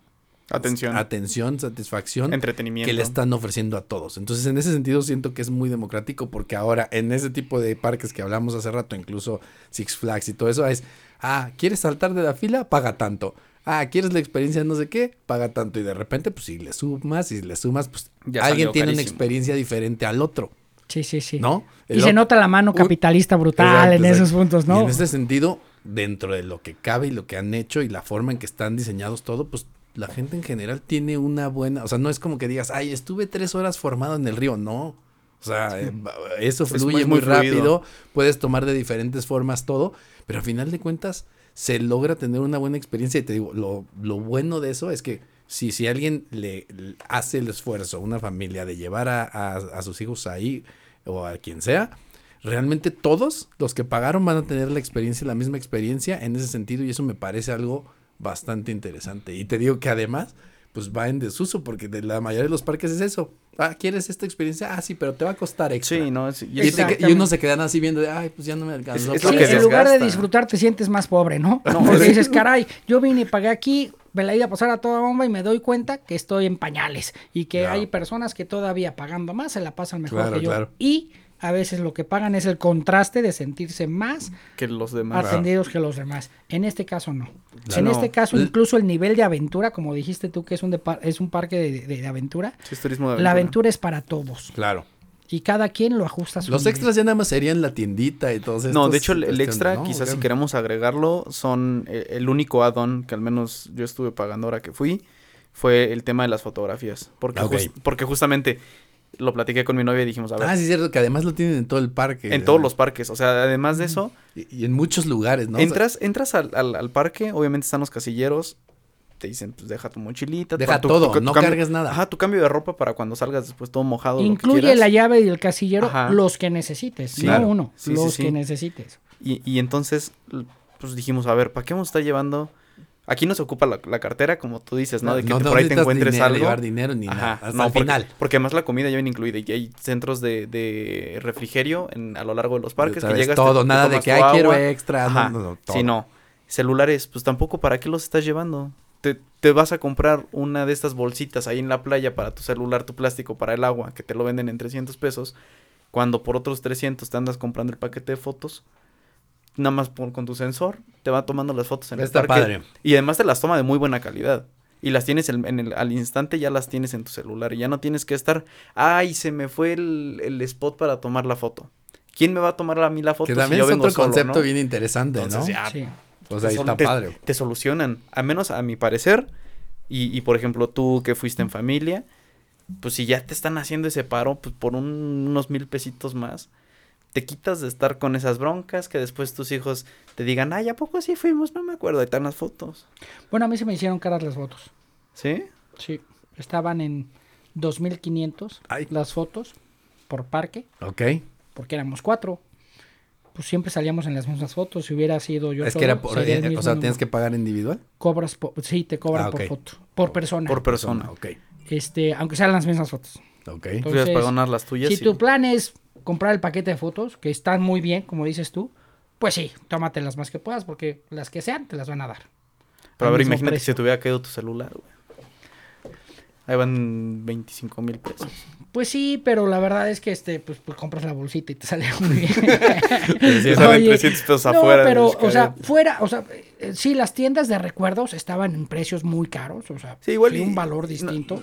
Atención. atención, satisfacción Entretenimiento. que le están ofreciendo a todos. Entonces, en ese sentido, siento que es muy democrático porque ahora en ese tipo de parques que hablamos hace rato, incluso Six Flags y todo eso, es, ah, ¿quieres saltar de la fila? Paga tanto. Ah, ¿quieres la experiencia de no sé qué? Paga tanto. Y de repente, pues si le sumas y le sumas, pues Ya alguien tiene una experiencia diferente al otro, Sí, sí, sí. ¿no? Y se ot- nota la mano Uy, capitalista brutal Exacto, en exacto. esos puntos, Y ¿no? en ese sentido, dentro de lo que cabe y lo que han hecho y la forma en que están diseñados todo, pues la gente en general tiene una buena, o sea, no es como que digas, ay, estuve tres horas formado en el río, no. O sea, eh, va- eso Es fluye muy- muy, rápido, puedes tomar de diferentes formas todo, pero al final de cuentas se logra tener una buena experiencia y te digo, lo, lo bueno de eso es que si, si alguien le, le hace el esfuerzo, una familia, de llevar a, a- a sus hijos ahí o a quien sea, realmente todos los que pagaron van a tener la experiencia, la misma experiencia en ese sentido y eso me parece algo bastante interesante. Y te digo que además, pues va en desuso porque de la mayoría de los parques es eso. Ah, ¿quieres esta experiencia? Ah, sí, pero te va a costar extra. Sí, no, es- y te- y unos se quedan así viendo de, ay, pues ya no me alcanzó. Es- es Sí, en lugar de disfrutar te sientes más pobre, ¿no? *laughs* Porque dices, caray, yo vine y pagué aquí, me la iba a pasar a toda bomba y me doy cuenta que estoy en pañales y que Claro. hay personas que todavía pagando más se la pasan mejor Claro, que yo. claro. Y a veces lo que pagan es el contraste de sentirse más que los demás. atendidos que los demás. En este caso no. Claro. En No. este caso L- incluso el nivel de aventura, como dijiste tú que es un, depa- es un parque de, de- de aventura, Sí, es turismo de la aventura es para todos Claro. y cada quien lo ajusta a su Los nivel. extras ya nada más serían la tiendita y todos estos. No, de hecho el, extra, ¿no? quizás si queremos agregarlo, son eh, el único add-on que al menos yo estuve pagando ahora que fui, fue el tema de las fotografías. Porque, porque justamente lo platiqué con mi novia y dijimos, a ver, Ah, sí, es cierto, que además lo tienen en todo el parque. en todos los parques, o sea, además de eso, Y, y en muchos lugares, ¿no? Entras, entras al, al- al parque, obviamente están los casilleros, te dicen, pues deja tu mochilita, Deja tu- todo, tu- tu no cambio- cargues nada. Ajá, tu cambio de ropa para cuando salgas después todo mojado. lo que Incluye la llave y el casillero, Ajá. los que necesites, Sí, no claro. uno, Sí, los sí. que necesites. Y, y entonces, pues dijimos, a ver, ¿para qué vamos a estar llevando Aquí no se ocupa la, la cartera, como tú dices, ¿no? De que no, te- no por ahí te encuentres dinero, algo. llevar dinero ni Ajá, nada. Hasta no, el porque, final. porque además la comida ya viene incluida y hay centros de, de refrigerio en, a lo largo de los parques Sabes que llegas todo, te- te nada de que ay, quiero agua". extra. Ajá, no, no, no, Sí, todo. no. Celulares, pues tampoco, ¿para qué los estás llevando? Te, te vas a comprar una de estas bolsitas ahí en la playa para tu celular, tu plástico, para el agua, que te lo venden en 300 pesos, cuando por otros 300 te andas comprando el paquete de fotos, nada más por- con tu sensor, te va tomando las fotos en Está el parque. padre. Y además te las toma de muy buena calidad. Y las tienes en, en el, al instante, ya las tienes en tu celular. Y ya no tienes que estar, ay, se me fue el, el spot para tomar la foto. ¿Quién me va a tomar a mí la foto Que si también yo es vengo otro solo, concepto no? bien interesante, Entonces, ¿no? ya, Sí. O sea, ahí te está te- padre. Te solucionan, a menos a mi parecer. Y, y, por ejemplo, tú que fuiste en familia, pues si ya te están haciendo ese paro, pues por un- unos mil pesitos más, te quitas de estar con esas broncas que después tus hijos te digan, ay, ¿a poco sí fuimos? No me acuerdo, ahí están las fotos. Bueno, a mí se me hicieron caras las fotos. ¿Sí? Sí. Estaban en 2.500 Ay. las fotos por parque, Ok. porque éramos cuatro. Pues siempre salíamos en las mismas fotos. Si hubiera sido yo es solo, que era por, sería el eh, o mismo sea, número. tienes que pagar individual. Cobras, po- sí, te cobran Ah, por foto, por persona. Por persona. Ok. este, aunque sean las mismas fotos. Ok. Tú Entonces, pagando las tuyas. Si y- tu plan es comprar el paquete de fotos, que están muy bien, como dices tú, pues sí, tómate las más que puedas, porque las que sean te las van a dar. Pero a ver, imagínate precio. si te hubiera caído tu celular, güey. Ahí van 25 mil pesos. Pues sí, pero la verdad es que este, pues, pues compras la bolsita y te sale muy *laughs* bien. Sí, salen Oye, 300 pesos no, afuera. pero, o sea, fuera, o sea, eh, sí, las tiendas de recuerdos estaban en precios muy caros, o sea, Sí, igual sí, y- un valor distinto.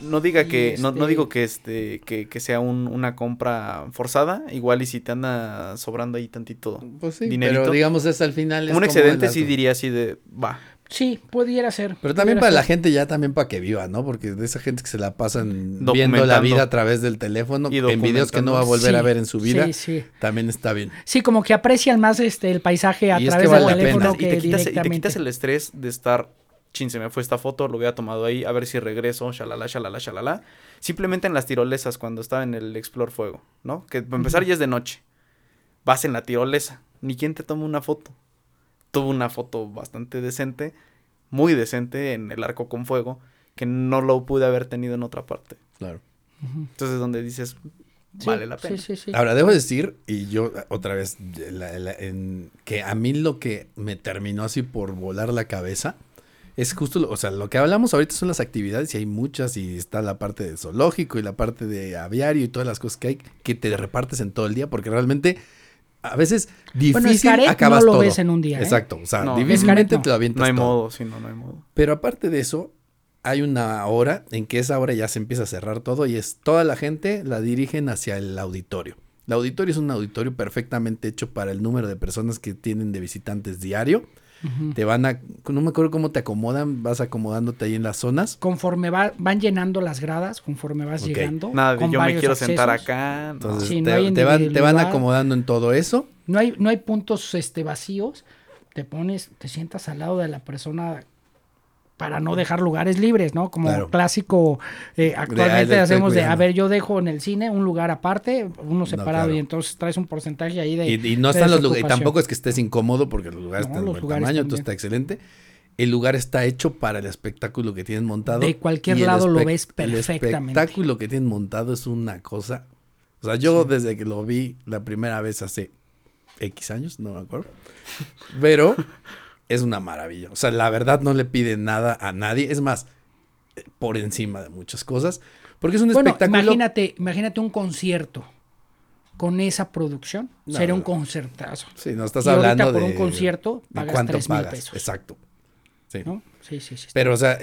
No, no diga Y que, no, no este- digo que este, que, que sea un- una compra forzada, igual y si te anda sobrando ahí tantito. Pues sí, Dinerito. pero digamos es al final. es un como excedente sí diría así de, va. Sí, pudiera ser. Pero también para la gente ya también para que viva, ¿no? Porque de esa gente que se la pasan viendo la vida a través del teléfono, Y en videos que no va a volver a ver en su vida, Sí, sí. también está bien. Sí, como que aprecian más este el paisaje a Y es través que del vale la teléfono pena. que y, te quitas, y te quitas el estrés de estar, chin, se me fue esta foto, lo hubiera tomado ahí, a ver si regreso, shalala, shalala, shalala. Simplemente en las tirolesas, cuando estaba en el Explore Fuego, ¿no? Que para empezar ya es de noche. Vas en la tirolesa, ni quien te toma una foto. Tuve una foto bastante decente, muy decente en el arco con fuego, que no lo pude haber tenido en otra parte. Claro. Entonces, donde dices, Sí, vale la pena. Sí, sí, sí. Ahora, debo decir, y yo otra vez, la- la- en- que a mí lo que me terminó así por volar la cabeza es justo, lo- o sea, lo que hablamos ahorita son las actividades y hay muchas y está la parte de zoológico y la parte de aviario y todas las cosas que hay que te repartes en todo el día porque realmente a veces Bueno, difícil Xcaret acabas no lo todo. ves en un día, ¿eh? Exacto, o sea, No, difícilmente no. te lo avientas No hay todo. modo, sí, no, no hay modo. Pero aparte de eso, hay una hora en que esa hora ya se empieza a cerrar todo y es toda la gente la dirigen hacia el auditorio. El auditorio es un auditorio perfectamente hecho para el número de personas que tienen de visitantes diario. Te van a, no me acuerdo cómo te acomodan, vas acomodándote ahí en las zonas. Conforme va- van llenando las gradas, conforme vas llegando. Nada de con yo me varios quiero sentar acá. no. Entonces Sí, no te, hay te van, te van acomodando en todo eso. No hay, no hay puntos este, vacíos. Te pones, te sientas al lado de la persona para no dejar lugares libres, ¿no? Como Claro. clásico, eh, actualmente de- de- hacemos de, a ver, yo dejo en el cine un lugar aparte, uno separado, claro. y entonces traes un porcentaje ahí de... Y, y no están los lugares, tampoco es que estés incómodo porque los lugares No, están de los lugares tamaño, entonces está excelente. El lugar está hecho para el espectáculo que tienen montado. De cualquier lado lo ves perfectamente. El espectáculo que tienen montado es una cosa. O sea, yo desde que lo vi la primera vez hace X años, no me acuerdo. Pero es una maravilla. O sea, la verdad no le pide nada a nadie. Es más, por encima de muchas cosas. Porque es un Bueno, espectáculo. imagínate, imagínate un concierto con esa producción. No, Sería un concertazo. Sí, no estás Y hablando por de. un concierto pagas cuánto 3,000 pagas. pesos. Exacto. Sí. ¿no? Sí, sí, sí. Pero, o sea,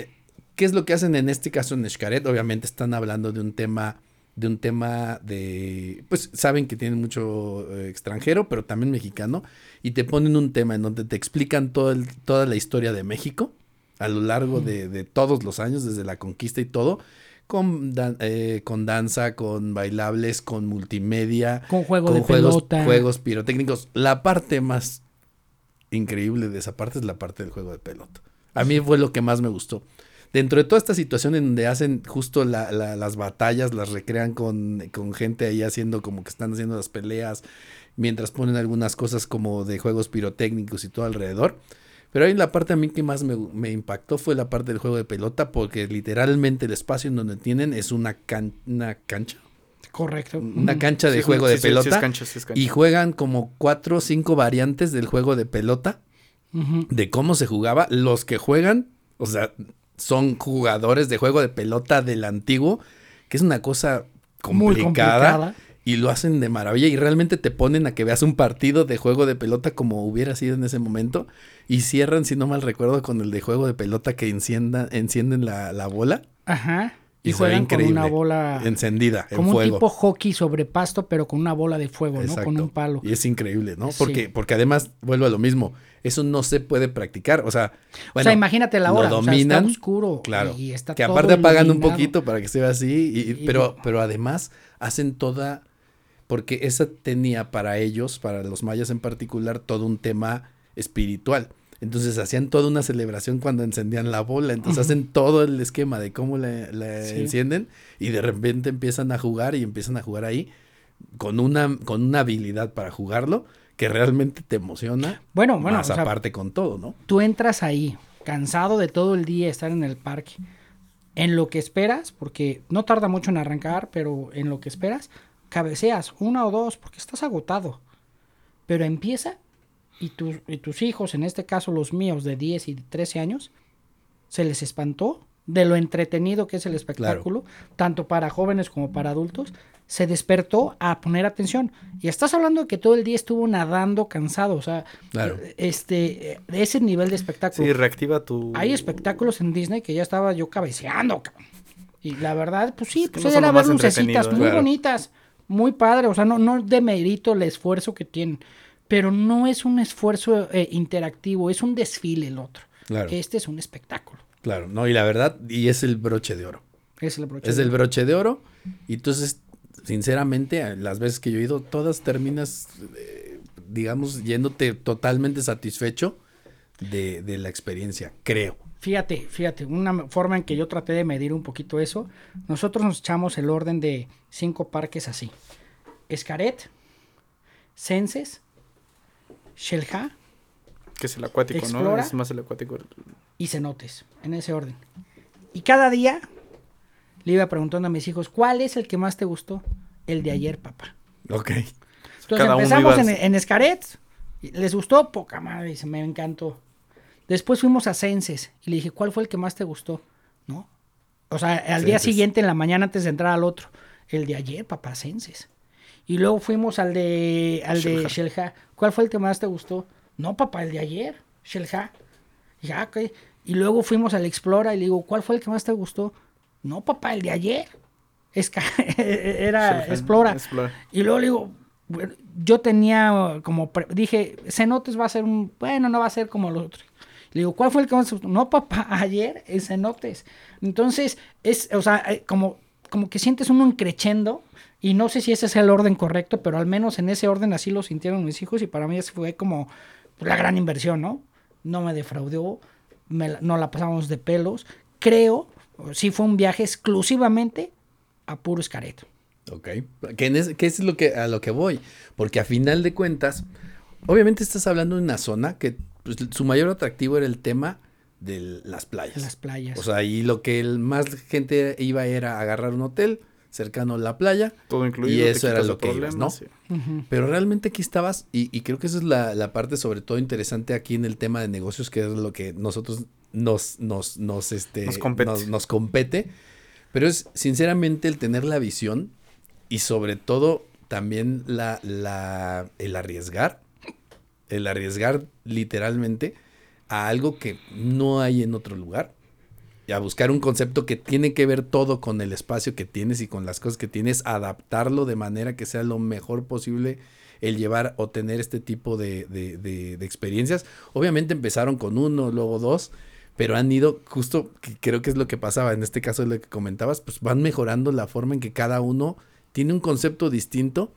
¿qué es lo que hacen en este caso en Xcaret? Obviamente están hablando de un tema, de un tema de, pues saben que tienen mucho eh, extranjero, pero también mexicano, y te ponen un tema en donde te explican todo el- toda la historia de México a lo largo de, de todos los años, desde la conquista y todo, con, dan- eh, con danza, con bailables, con multimedia, Con juego con de juegos, pelota. juegos pirotécnicos. La parte más increíble de esa parte es la parte del juego de pelota. A mí fue lo que más me gustó. Dentro de toda esta situación en donde hacen justo la- la- las batallas, las recrean con, con gente ahí haciendo como que están haciendo las peleas, mientras ponen algunas cosas como de juegos pirotécnicos y todo alrededor. Pero ahí la parte a mí que más me, me impactó fue la parte del juego de pelota, porque literalmente el espacio en donde tienen es una, can- una cancha. Correcto. Una cancha de Sí, juego sí, de sí, sí pelota. es cancha, sí es cancha. y juegan como cuatro o cinco variantes del juego de pelota, de cómo se jugaba. Los que juegan, o sea, son jugadores de juego de pelota del antiguo, que es una cosa Muy complicada. complicada. Y lo hacen de maravilla y realmente te ponen a que veas un partido de juego de pelota como hubiera sido en ese momento. Y cierran, si no mal recuerdo, con el de juego de pelota que encienda, encienden la, la bola Ajá. Y, Y juegan con una bola. encendida en como un fuego. tipo hockey sobre pasto, pero con una bola de fuego, ¿no? Con un palo. Y es increíble, ¿no? Sí. Porque, porque además, vuelvo a lo mismo, eso no se puede practicar. O sea, o bueno, sea, imagínate la hora. o sea, dominan, está oscuro. Claro. Y está que todo aparte apagan un poquito para que se vea así. y- Y- pero, pero además hacen toda. Porque esa tenía para ellos, para los mayas en particular, todo un tema espiritual. Entonces hacían toda una celebración cuando encendían la bola. Entonces hacen todo el esquema de cómo la, la Sí. encienden y de repente empiezan a jugar y empiezan a jugar ahí con una, con una habilidad para jugarlo que realmente te emociona. Bueno, bueno, más o sea, aparte con todo, ¿no? tú entras ahí, cansado de todo el día estar en el parque, en lo que esperas, porque no tarda mucho en arrancar, pero en lo que esperas, cabeceas una o dos, porque estás agotado. Pero empieza y, tus y tus hijos, en este caso los míos de 10 y 13 años, se les espantó de lo entretenido que es el espectáculo, tanto para jóvenes como para adultos, se despertó a poner atención. Y estás hablando de que todo el día estuvo nadando cansado, o sea, Claro. este, de ese nivel de espectáculo. Sí, reactiva tu... Hay espectáculos en Disney que ya estaba yo cabeceando. cabrón. Y la verdad, pues sí, pues no era ver lucecitas muy Claro. bonitas, muy padre. O sea, no, no demerito el esfuerzo que tienen. Pero no es un esfuerzo eh, interactivo, es un desfile el otro. Claro. Este es un espectáculo. Claro, no, y la verdad, y es el broche de oro. Es el broche Es de el oro. broche de oro. Y entonces, sinceramente, las veces que yo he ido, todas terminas, eh, digamos, yéndote totalmente satisfecho de, de la experiencia, creo. Fíjate, fíjate, una forma en que yo traté de medir un poquito eso, nosotros nos echamos el orden de cinco parques así. Escaret, Censes, Shelja Que es el acuático, ¿no? Es más el acuático. y cenotes, en ese orden. Y cada día le iba preguntando a mis hijos, ¿cuál es el que más te gustó? El de ayer, papá. Ok. Entonces Cada empezamos en, en Escaret, les gustó, poca madre, dice, me encantó. Después fuimos a Censes y le dije, ¿cuál fue el que más te gustó? ¿No? O sea, al día siguiente, en la mañana, antes de entrar al otro. El de ayer, papá, Censes. Y luego fuimos al de, al de. Shelja. ¿Cuál fue el que más te gustó? No, papá, el de ayer, Shelja. Ya, ok. Y luego fuimos al Explora y le digo, ¿cuál fue el que más te gustó? No, papá, el de ayer. Esca- *laughs* era Explora. Explora. Y luego le digo, yo tenía como, dije, Cenotes va a ser un, bueno, no va a ser como los otros. Le digo, ¿cuál fue el que más te gustó? No, papá, *laughs* ayer en Cenotes. Entonces, es, o sea, eh, como, como que sientes uno encrechendo y no sé si ese es el orden correcto, pero al menos en ese orden así lo sintieron mis hijos y para mí ese fue como la gran inversión, ¿no? No me defraudó, me no la pasamos de pelos. Creo, sí fue un viaje exclusivamente a puro escareto. Ok. Que, es, que es lo que, a lo que voy. Porque a final de cuentas, obviamente estás hablando de una zona que pues, su mayor atractivo era el tema de las playas. Las playas. O sea, ahí lo que el más gente iba era agarrar un hotel cercano a la playa. Todo incluido. Y eso era lo de que ibas, ¿no? Pero realmente aquí estabas, y, y creo que esa es la, la parte sobre todo interesante aquí en el tema de negocios, que es lo que nosotros nos, nos, nos, este, Nos compete. nos- nos compete. Pero es sinceramente el tener la visión y sobre todo también la, la, el arriesgar, el arriesgar literalmente a algo que no hay en otro lugar. Y a buscar un concepto que tiene que ver todo con el espacio que tienes y con las cosas que tienes, adaptarlo de manera que sea lo mejor posible el llevar o tener este tipo de, de- de- de experiencias. Obviamente empezaron con uno, luego dos, pero han ido justo, creo que es lo que pasaba en este caso de lo que comentabas, pues van mejorando la forma en que cada uno tiene un concepto distinto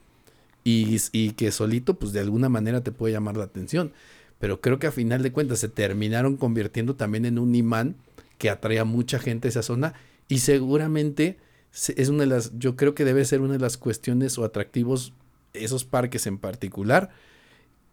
y, y que solito, pues de alguna manera te puede llamar la atención. Pero creo que a final de cuentas se terminaron convirtiendo también en un imán que atrae a mucha gente a esa zona y seguramente se- es una de las, yo creo que debe ser una de las cuestiones o atractivos, esos parques en particular,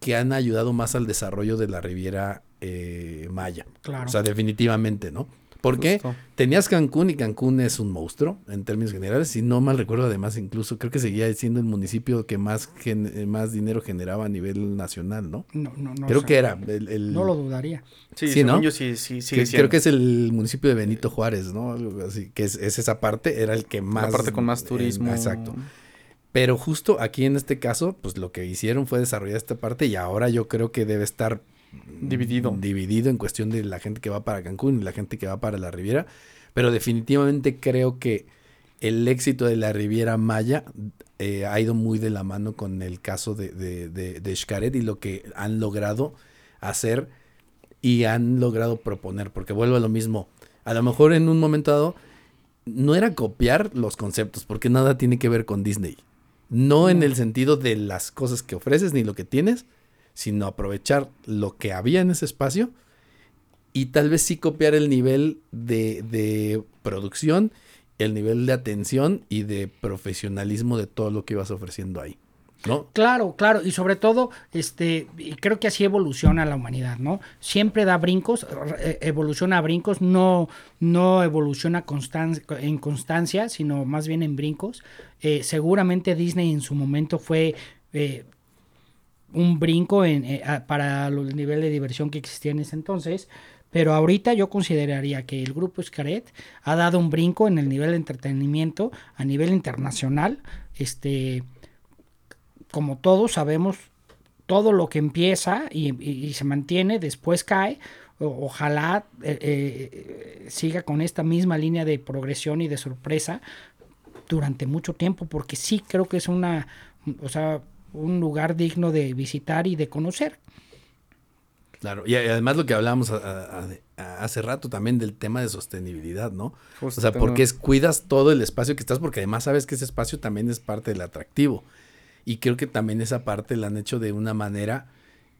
que han ayudado más al desarrollo de la Riviera eh, Maya. Claro. O sea, definitivamente, ¿no? Porque Justo. tenías Cancún y Cancún es un monstruo en términos generales. Si no mal recuerdo, además, incluso creo que seguía siendo el municipio que más, gen- eh, más dinero generaba a nivel nacional, ¿no? No, no, no creo que era. El, el- No lo dudaría. Sí, Sí, según ¿no? yo sí, sí, que- sigue creo que es el municipio de Benito Juárez, ¿no? Así. Que es, es esa parte, era el que más. la parte con más eh, turismo. exacto. Pero justo aquí en este caso, pues lo que hicieron fue desarrollar esta parte y ahora yo creo que debe estar Dividido. Dividido en cuestión de la gente que va para Cancún y la gente que va para la Riviera. Pero definitivamente creo que el éxito de la Riviera Maya eh, ha ido muy de la mano con el caso de, de, de, de Xcaret y lo que han logrado hacer y han logrado proponer. Porque vuelvo a lo mismo. A lo mejor en un momento dado no era copiar los conceptos, porque nada tiene que ver con Disney. No en el sentido de las cosas que ofreces ni lo que tienes, sino aprovechar lo que había en ese espacio y tal vez sí copiar el nivel de, de producción, el nivel de atención y de profesionalismo de todo lo que ibas ofreciendo ahí. ¿No? Claro, claro, y sobre todo, este, creo que así evoluciona la humanidad, ¿no? Siempre da brincos, eh, evoluciona a brincos, no, no evoluciona constan- en constancia, sino más bien en brincos. Eh, seguramente Disney en su momento fue eh, un brinco en, eh, para el nivel de diversión que existía en ese entonces. Pero ahorita yo consideraría que el grupo Xcaret ha dado un brinco en el nivel de entretenimiento a nivel internacional. Este, como todos sabemos, todo lo que empieza y, se mantiene, después cae. Ojalá eh, eh, siga con esta misma línea de progresión y de sorpresa durante mucho tiempo, porque sí creo que es una, o sea, un lugar digno de visitar y de conocer. Claro, y además lo que hablábamos a- a- a- hace rato también del tema de sostenibilidad, ¿no? Justo o sea, porque es, cuidas todo el espacio que estás, porque además sabes que ese espacio también es parte del atractivo. Y creo que también esa parte la han hecho de una manera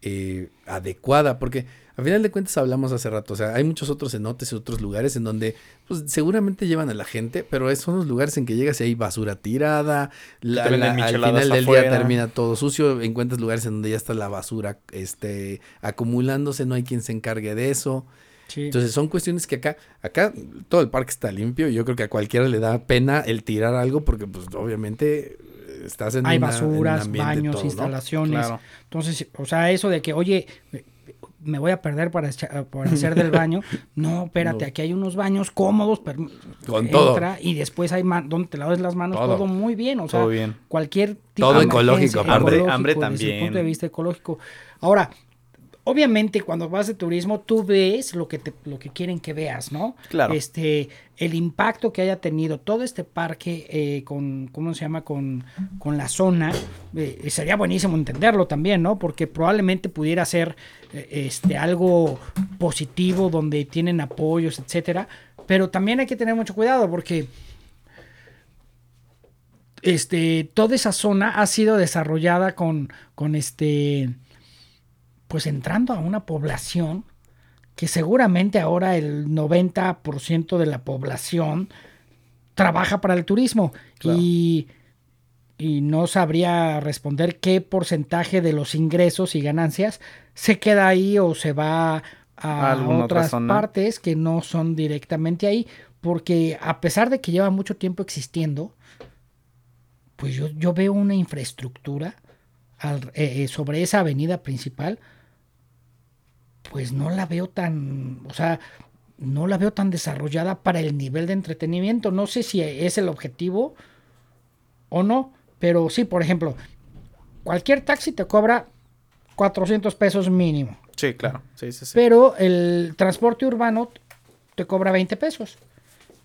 eh, adecuada, porque a final de cuentas hablamos hace rato, o sea, hay muchos otros cenotes y otros lugares en donde pues, seguramente llevan a la gente, pero son los lugares en que llegas y hay basura tirada, la- al final del día termina todo sucio, encuentras lugares en donde ya está la basura este, acumulándose, no hay quien se encargue de eso. Sí. Entonces son cuestiones que acá, acá todo el parque está limpio y yo creo que a cualquiera le da pena el tirar algo porque pues obviamente estás en hay una- en un basuras, baños, todo, ¿no? instalaciones. Claro. Entonces, o sea, eso de que, oye, me voy a perder para, echa- para hacer del baño. *laughs* No, espérate, No. aquí hay unos baños cómodos. Con todo. entra y después hay man- donde te laves las manos, Todo. todo, muy bien. O sea, Todo bien. cualquier tipo Todo de ecológico, aparte. Hambre desde el también. punto de vista ecológico. Ahora, obviamente cuando vas de turismo tú ves lo que te, lo que quieren que veas, ¿no? Claro. Este, el impacto que haya tenido todo este parque eh, con, ¿cómo se llama? Con, con la zona, eh, sería buenísimo entenderlo también, ¿no? Porque probablemente pudiera ser eh, este, algo positivo donde tienen apoyos, etcétera. Pero también hay que tener mucho cuidado porque este, toda esa zona ha sido desarrollada con, con este, pues entrando a una población que seguramente ahora el 90% de la población trabaja para el turismo. Y, y no sabría responder qué porcentaje de los ingresos y ganancias se queda ahí o se va A a alguna otra otras partes que no son directamente ahí, porque a pesar de que lleva mucho tiempo existiendo, pues yo, yo veo una infraestructura al- eh, sobre esa avenida principal, pues no la veo tan, o sea, no la veo tan desarrollada para el nivel de entretenimiento. No sé si es el objetivo o no, pero sí, por ejemplo, cualquier taxi te cobra 400 pesos mínimo, Sí, claro. Sí, sí, sí. pero el transporte urbano te cobra 20 pesos.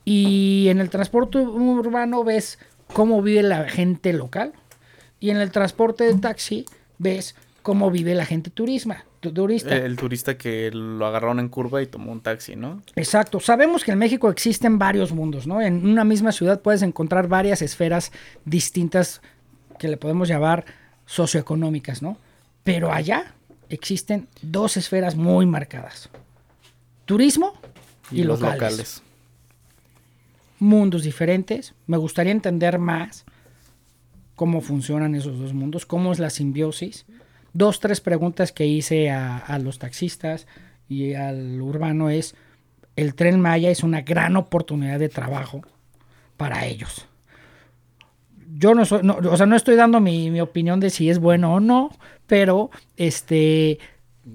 Y en el transporte urbano ves cómo vive la gente local. Y en el transporte de taxi ves cómo vive la gente turisma, tu- turista. El turista que lo agarraron en curva y tomó un taxi, ¿no? Exacto. Sabemos que en México existen varios mundos, ¿no? En una misma ciudad puedes encontrar varias esferas distintas que le podemos llamar socioeconómicas, ¿no? Pero allá existen dos esferas muy marcadas. Turismo y, locales. Mundos diferentes. Me gustaría entender más cómo funcionan esos dos mundos, cómo es la simbiosis. Dos, tres preguntas que hice a, los taxistas y al urbano es el tren Maya es una gran oportunidad de trabajo para ellos. Yo no soy, no, o sea, no estoy dando mi, mi opinión de si es bueno o no, pero este,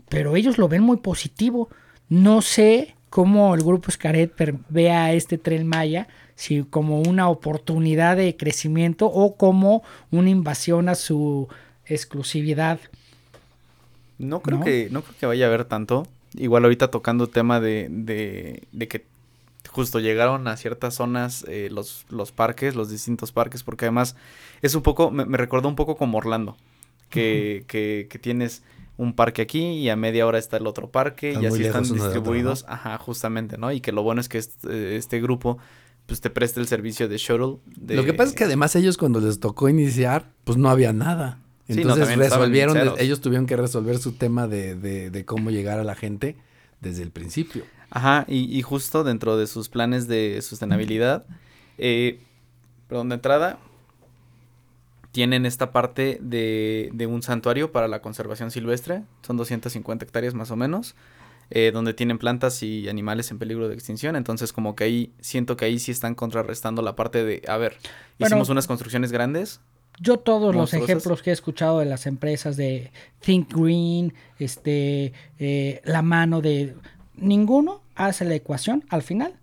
pero ellos lo ven muy positivo. No sé cómo el grupo Scaret vea este tren Maya, si como una oportunidad de crecimiento o como una invasión a su exclusividad. No creo, Que, no creo que vaya a haber tanto. Igual ahorita tocando tema de, de, de que justo llegaron a ciertas zonas eh, los, los parques, los distintos parques, porque además es un poco, me, recordó un poco como Orlando, que, que, que, tienes un parque aquí y a media hora está el otro parque y así están distribuidos, ajá, justamente, ¿no? Y que lo bueno es que este, este grupo pues te presta el servicio de shuttle. Lo que pasa es que además ellos cuando les tocó iniciar, pues no había nada. Entonces resolvieron, ellos tuvieron que resolver su tema de, de, cómo llegar a la gente desde el principio. Ajá, y, y justo dentro de sus planes de sustentabilidad, eh, perdón, de entrada, tienen esta parte de, de, un santuario para la conservación silvestre, son 250 hectáreas más o menos, eh, donde tienen plantas y animales en peligro de extinción, entonces como que ahí siento que ahí sí están contrarrestando la parte de, a ver, hicimos unas construcciones grandes, yo todos los ejemplos que he escuchado de las empresas de Think Green, este, eh, la mano de ninguno hace la ecuación al final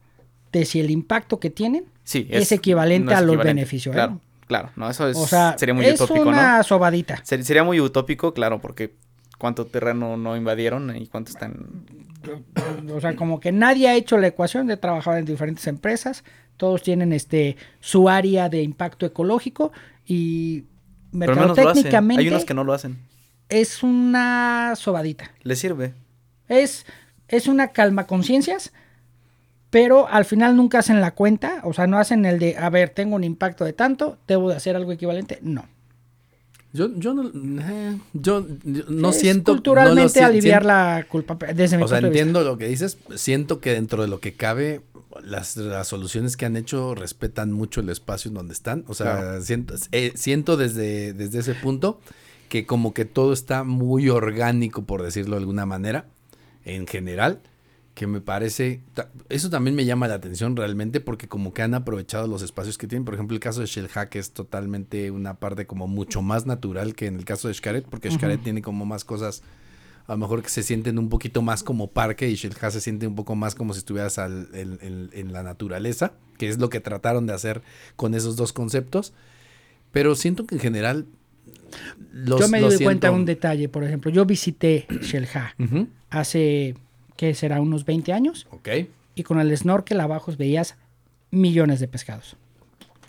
de si el impacto que tienen es, equivalente a los beneficios. ¿eh? Claro, claro, no, eso es, sería muy es utópico, una sobadita. sería muy utópico, claro, porque cuánto terreno no invadieron y cuánto están. O sea, como que nadie ha hecho la ecuación de trabajar en diferentes empresas. Todos tienen este su área de impacto ecológico y mercadotécnicamente. Hay unos que no lo hacen. Es una sobadita. Le sirve. Es, es una calma conciencias, pero al final nunca hacen la cuenta, o sea, no hacen el de, a ver, tengo un impacto de tanto, debo de hacer algo equivalente. No. Yo, yo no, eh, yo, no siento. Culturalmente aliviar la culpa. Desde o sea, entiendo lo que dices. Siento que dentro de lo que cabe, las, las, soluciones que han hecho respetan mucho el espacio en donde están. O sea, siento, eh, siento desde, desde ese punto que como que todo está muy orgánico, por decirlo de alguna manera, en general, que me parece, eso también me llama la atención realmente porque como que han aprovechado los espacios que tienen. Por ejemplo, el caso de Shellhack es totalmente una parte como mucho más natural que en el caso de Xcaret, porque Xcaret tiene como más cosas a lo mejor que se sienten un poquito más como parque y Shilha se siente un poco más como si estuvieras en, la naturaleza, que es lo que trataron de hacer con esos dos conceptos. Pero siento que en general los, Yo me di cuenta de un detalle, por ejemplo, yo visité Shelha hace, ¿qué será? Unos 20 años. Ok. Y con el snorkel abajo veías millones de pescados.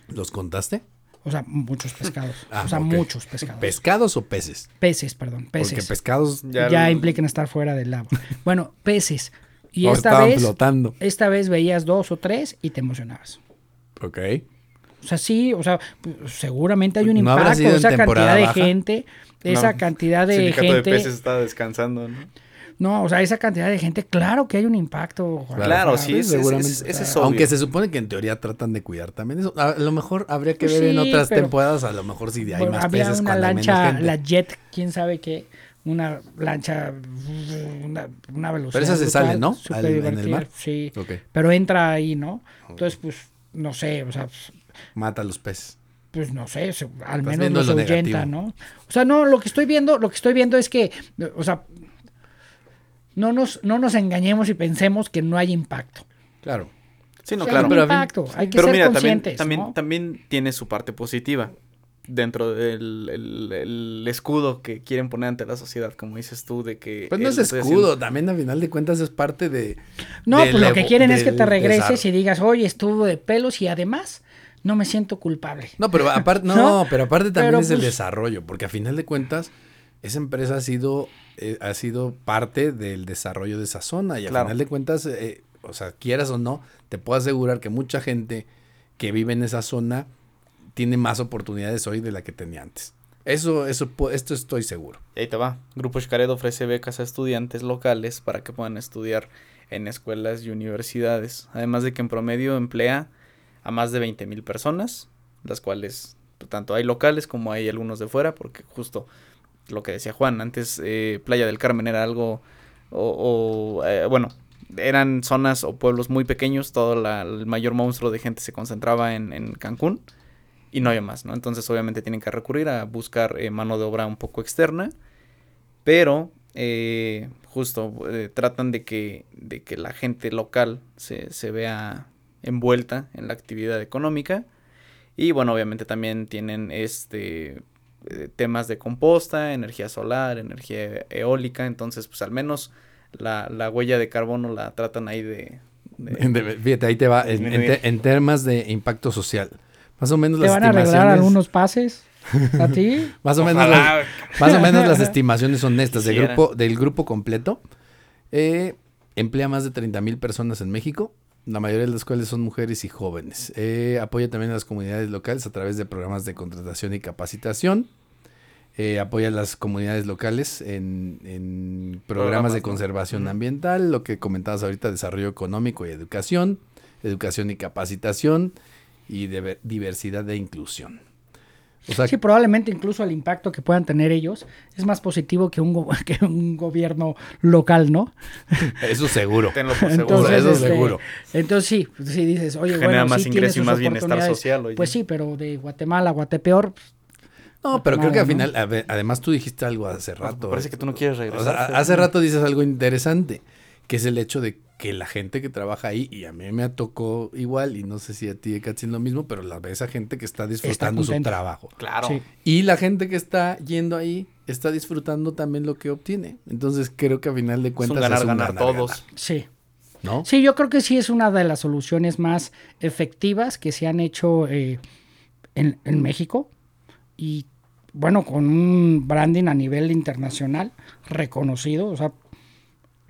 ¿Los contaste? O sea, muchos pescados. *laughs* Ah, o sea, muchos pescados. ¿Pescados o peces? Peces, perdón, peces. Porque pescados ya, implican estar fuera del agua. *laughs* bueno, peces. Y esta vez, flotando. esta vez veías dos o tres y te emocionabas. Ok. O sea, sí, o sea, seguramente hay un impacto. Esa cantidad de gente, esa cantidad de gente. de peces está descansando, ¿no? No, o sea, esa cantidad de gente, claro que hay un impacto. Claro, sí, seguramente. Aunque se supone que en teoría tratan de cuidar también eso. A lo mejor habría que pues ver en otras temporadas, a lo mejor si hay más había una lancha, la Jet, quién sabe qué, una lancha, una, una velocidad. Pero esa se sale, ¿no? en el mar. Sí, pero entra ahí, ¿no? Entonces, pues, no sé, o sea... Pues, Mata a los peces pues no sé, al menos los ahuyenta, ¿no? O sea, no, lo que estoy viendo, lo que estoy viendo es que, o sea, no nos, no nos engañemos y pensemos que no hay impacto. Claro. Sí, no, claro. Hay pero, impacto, hay que ser mira, conscientes, también, también, tiene su parte positiva dentro del el, escudo que quieren poner ante la sociedad, como dices tú, de que... Pues no es escudo, también a final de cuentas es parte de... No, pues lo que quieren es que te regreses y digas, oye, estuvo de pelos y además no me siento culpable. No, pero aparte, *laughs* no, pero aparte también es el pues desarrollo, porque a final de cuentas esa empresa ha sido, eh, ha sido parte del desarrollo de esa zona y al final de cuentas, eh, o sea, quieras o no, te puedo asegurar que mucha gente que vive en esa zona tiene más oportunidades hoy de la que tenía antes. Eso, eso, esto estoy seguro. Y ahí te va. Grupo Xcaret ofrece becas a estudiantes locales para que puedan estudiar en escuelas y universidades. Además de que en promedio emplea a más de 20 mil personas, las cuales tanto hay locales como hay algunos de fuera, porque justo lo que decía Juan, antes eh, Playa del Carmen era algo o, eh, bueno, eran zonas o pueblos muy pequeños, todo la- el mayor monstruo de gente se concentraba en, en Cancún y no había más, ¿no? Entonces obviamente tienen que recurrir a buscar eh, mano de obra un poco externa, pero eh, justo tratan de que, de que la gente local se, se vea envuelta en la actividad económica y bueno, obviamente también tienen este eh, temas de composta, energía solar, energía eólica, entonces pues al menos la, la huella de carbono la tratan ahí de... de- *laughs* De- Fíjate, ahí te va. En, en Disminuir. te- en temas de impacto social. Más o menos ¿Te las van a arreglar estimaciones. algunos pases a ti? *laughs* Más o, menos las, más o menos las estimaciones honestas del Quisiera. grupo, del grupo completo. Eh, emplea más de 30 mil personas en México, la mayoría de las cuales son mujeres y jóvenes. Eh, apoya también a las comunidades locales a través de programas de contratación y capacitación. Eh, apoya a las comunidades locales en, en programas, Programas, de conservación ambiental, lo que comentabas ahorita, desarrollo económico y educación, educación y capacitación y de- diversidad e inclusión. O sea, Sí, probablemente incluso el impacto que puedan tener ellos es más positivo que un, go- *laughs* que un gobierno local, ¿no? *laughs* eso seguro. Tenlo por seguro. Entonces, eso este, seguro. Entonces sí, pues sí dices, oye, Genera bueno, más sí ingreso y más bienestar social, oye. Pues sí, pero de Guatemala a Guatepeor, pues, No, pero creo que al final, a ver, además tú dijiste algo hace rato. Parece que tú no quieres O regresar. sea, a- hace rato dices algo interesante, que es el hecho de que la gente que trabaja ahí, y a mí me tocó igual, y no sé si a ti, Katzin, lo mismo, pero la ves a gente que está disfrutando su trabajo. Claro. sí. Y la gente que está yendo ahí está disfrutando también lo que obtiene. Entonces creo que a final de Es cuentas un ganar, es un ganar ganar, todos. ganar, Sí. ¿no? Sí, yo creo que sí es una de las soluciones más efectivas que se han hecho eh, en, en México y bueno, con un branding a nivel internacional reconocido, o sea,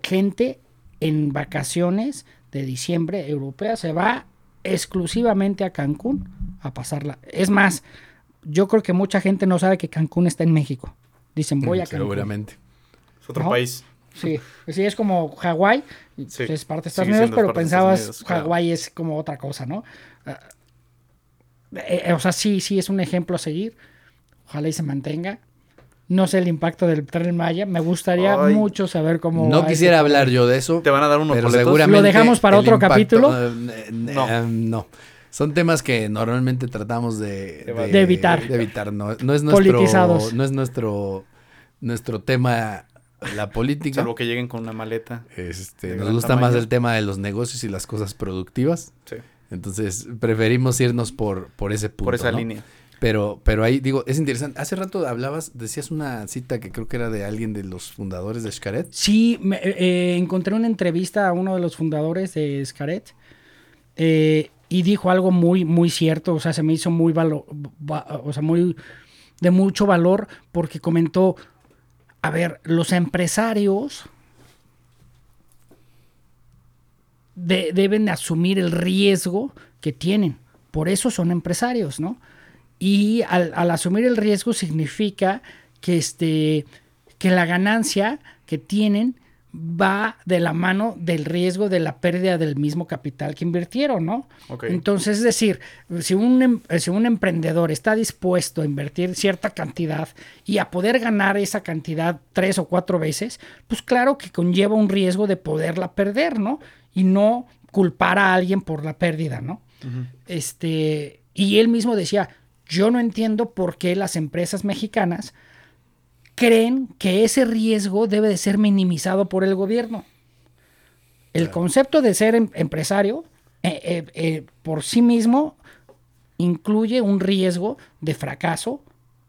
gente en vacaciones de diciembre europea se va exclusivamente a Cancún a pasarla. Es más, yo creo que mucha gente no sabe que Cancún está en México. Dicen, voy a Cancún. Seguramente. Es otro ¿No? país. Sí, sí, es como Hawái, Sí, es parte de Estados Unidos, pero pensabas claro. Hawái es como otra cosa, ¿no? Ah, eh, eh, o sea, sí, sí es un ejemplo a seguir. Ojalá y se mantenga. No sé el impacto del tren Maya. Me gustaría Ay. mucho saber cómo. No quisiera hablar yo de eso. Te van a dar unos pero boletos. seguramente ¿Lo dejamos para otro capítulo? eh, eh, No. eh, no. Son temas que normalmente tratamos de, De- De evitar. de evitar. No, no es nuestro, Politizados. no es nuestro, nuestro tema la política. Salvo que lleguen con una maleta. Este, nos gusta más el tema de los negocios y las cosas productivas. Sí. Entonces, preferimos irnos por, por ese punto. por esa ¿no? línea. Pero, pero ahí digo, es interesante. Hace rato hablabas, decías una cita que creo que era de alguien de los fundadores de Xcaret. Sí, me- eh, encontré una entrevista a uno de los fundadores de Scaret eh, y dijo algo muy, muy cierto. O sea, se me hizo muy valo- va- o sea, muy de mucho valor porque comentó, a ver, los empresarios de- deben asumir el riesgo que tienen. Por eso son empresarios, ¿no? Y al, al asumir el riesgo significa que, este, que la ganancia que tienen va de la mano del riesgo de la pérdida del mismo capital que invirtieron, ¿no? Entonces, es decir, si un, em- si un emprendedor está dispuesto a invertir cierta cantidad y a poder ganar esa cantidad tres o cuatro veces, pues claro que conlleva un riesgo de poderla perder, ¿no? Y no culpar a alguien por la pérdida, ¿no? Este, y él mismo decía, yo no entiendo por qué las empresas mexicanas creen que ese riesgo debe de ser minimizado por el gobierno. El concepto de ser em- empresario eh, eh, eh, por sí mismo incluye un riesgo de fracaso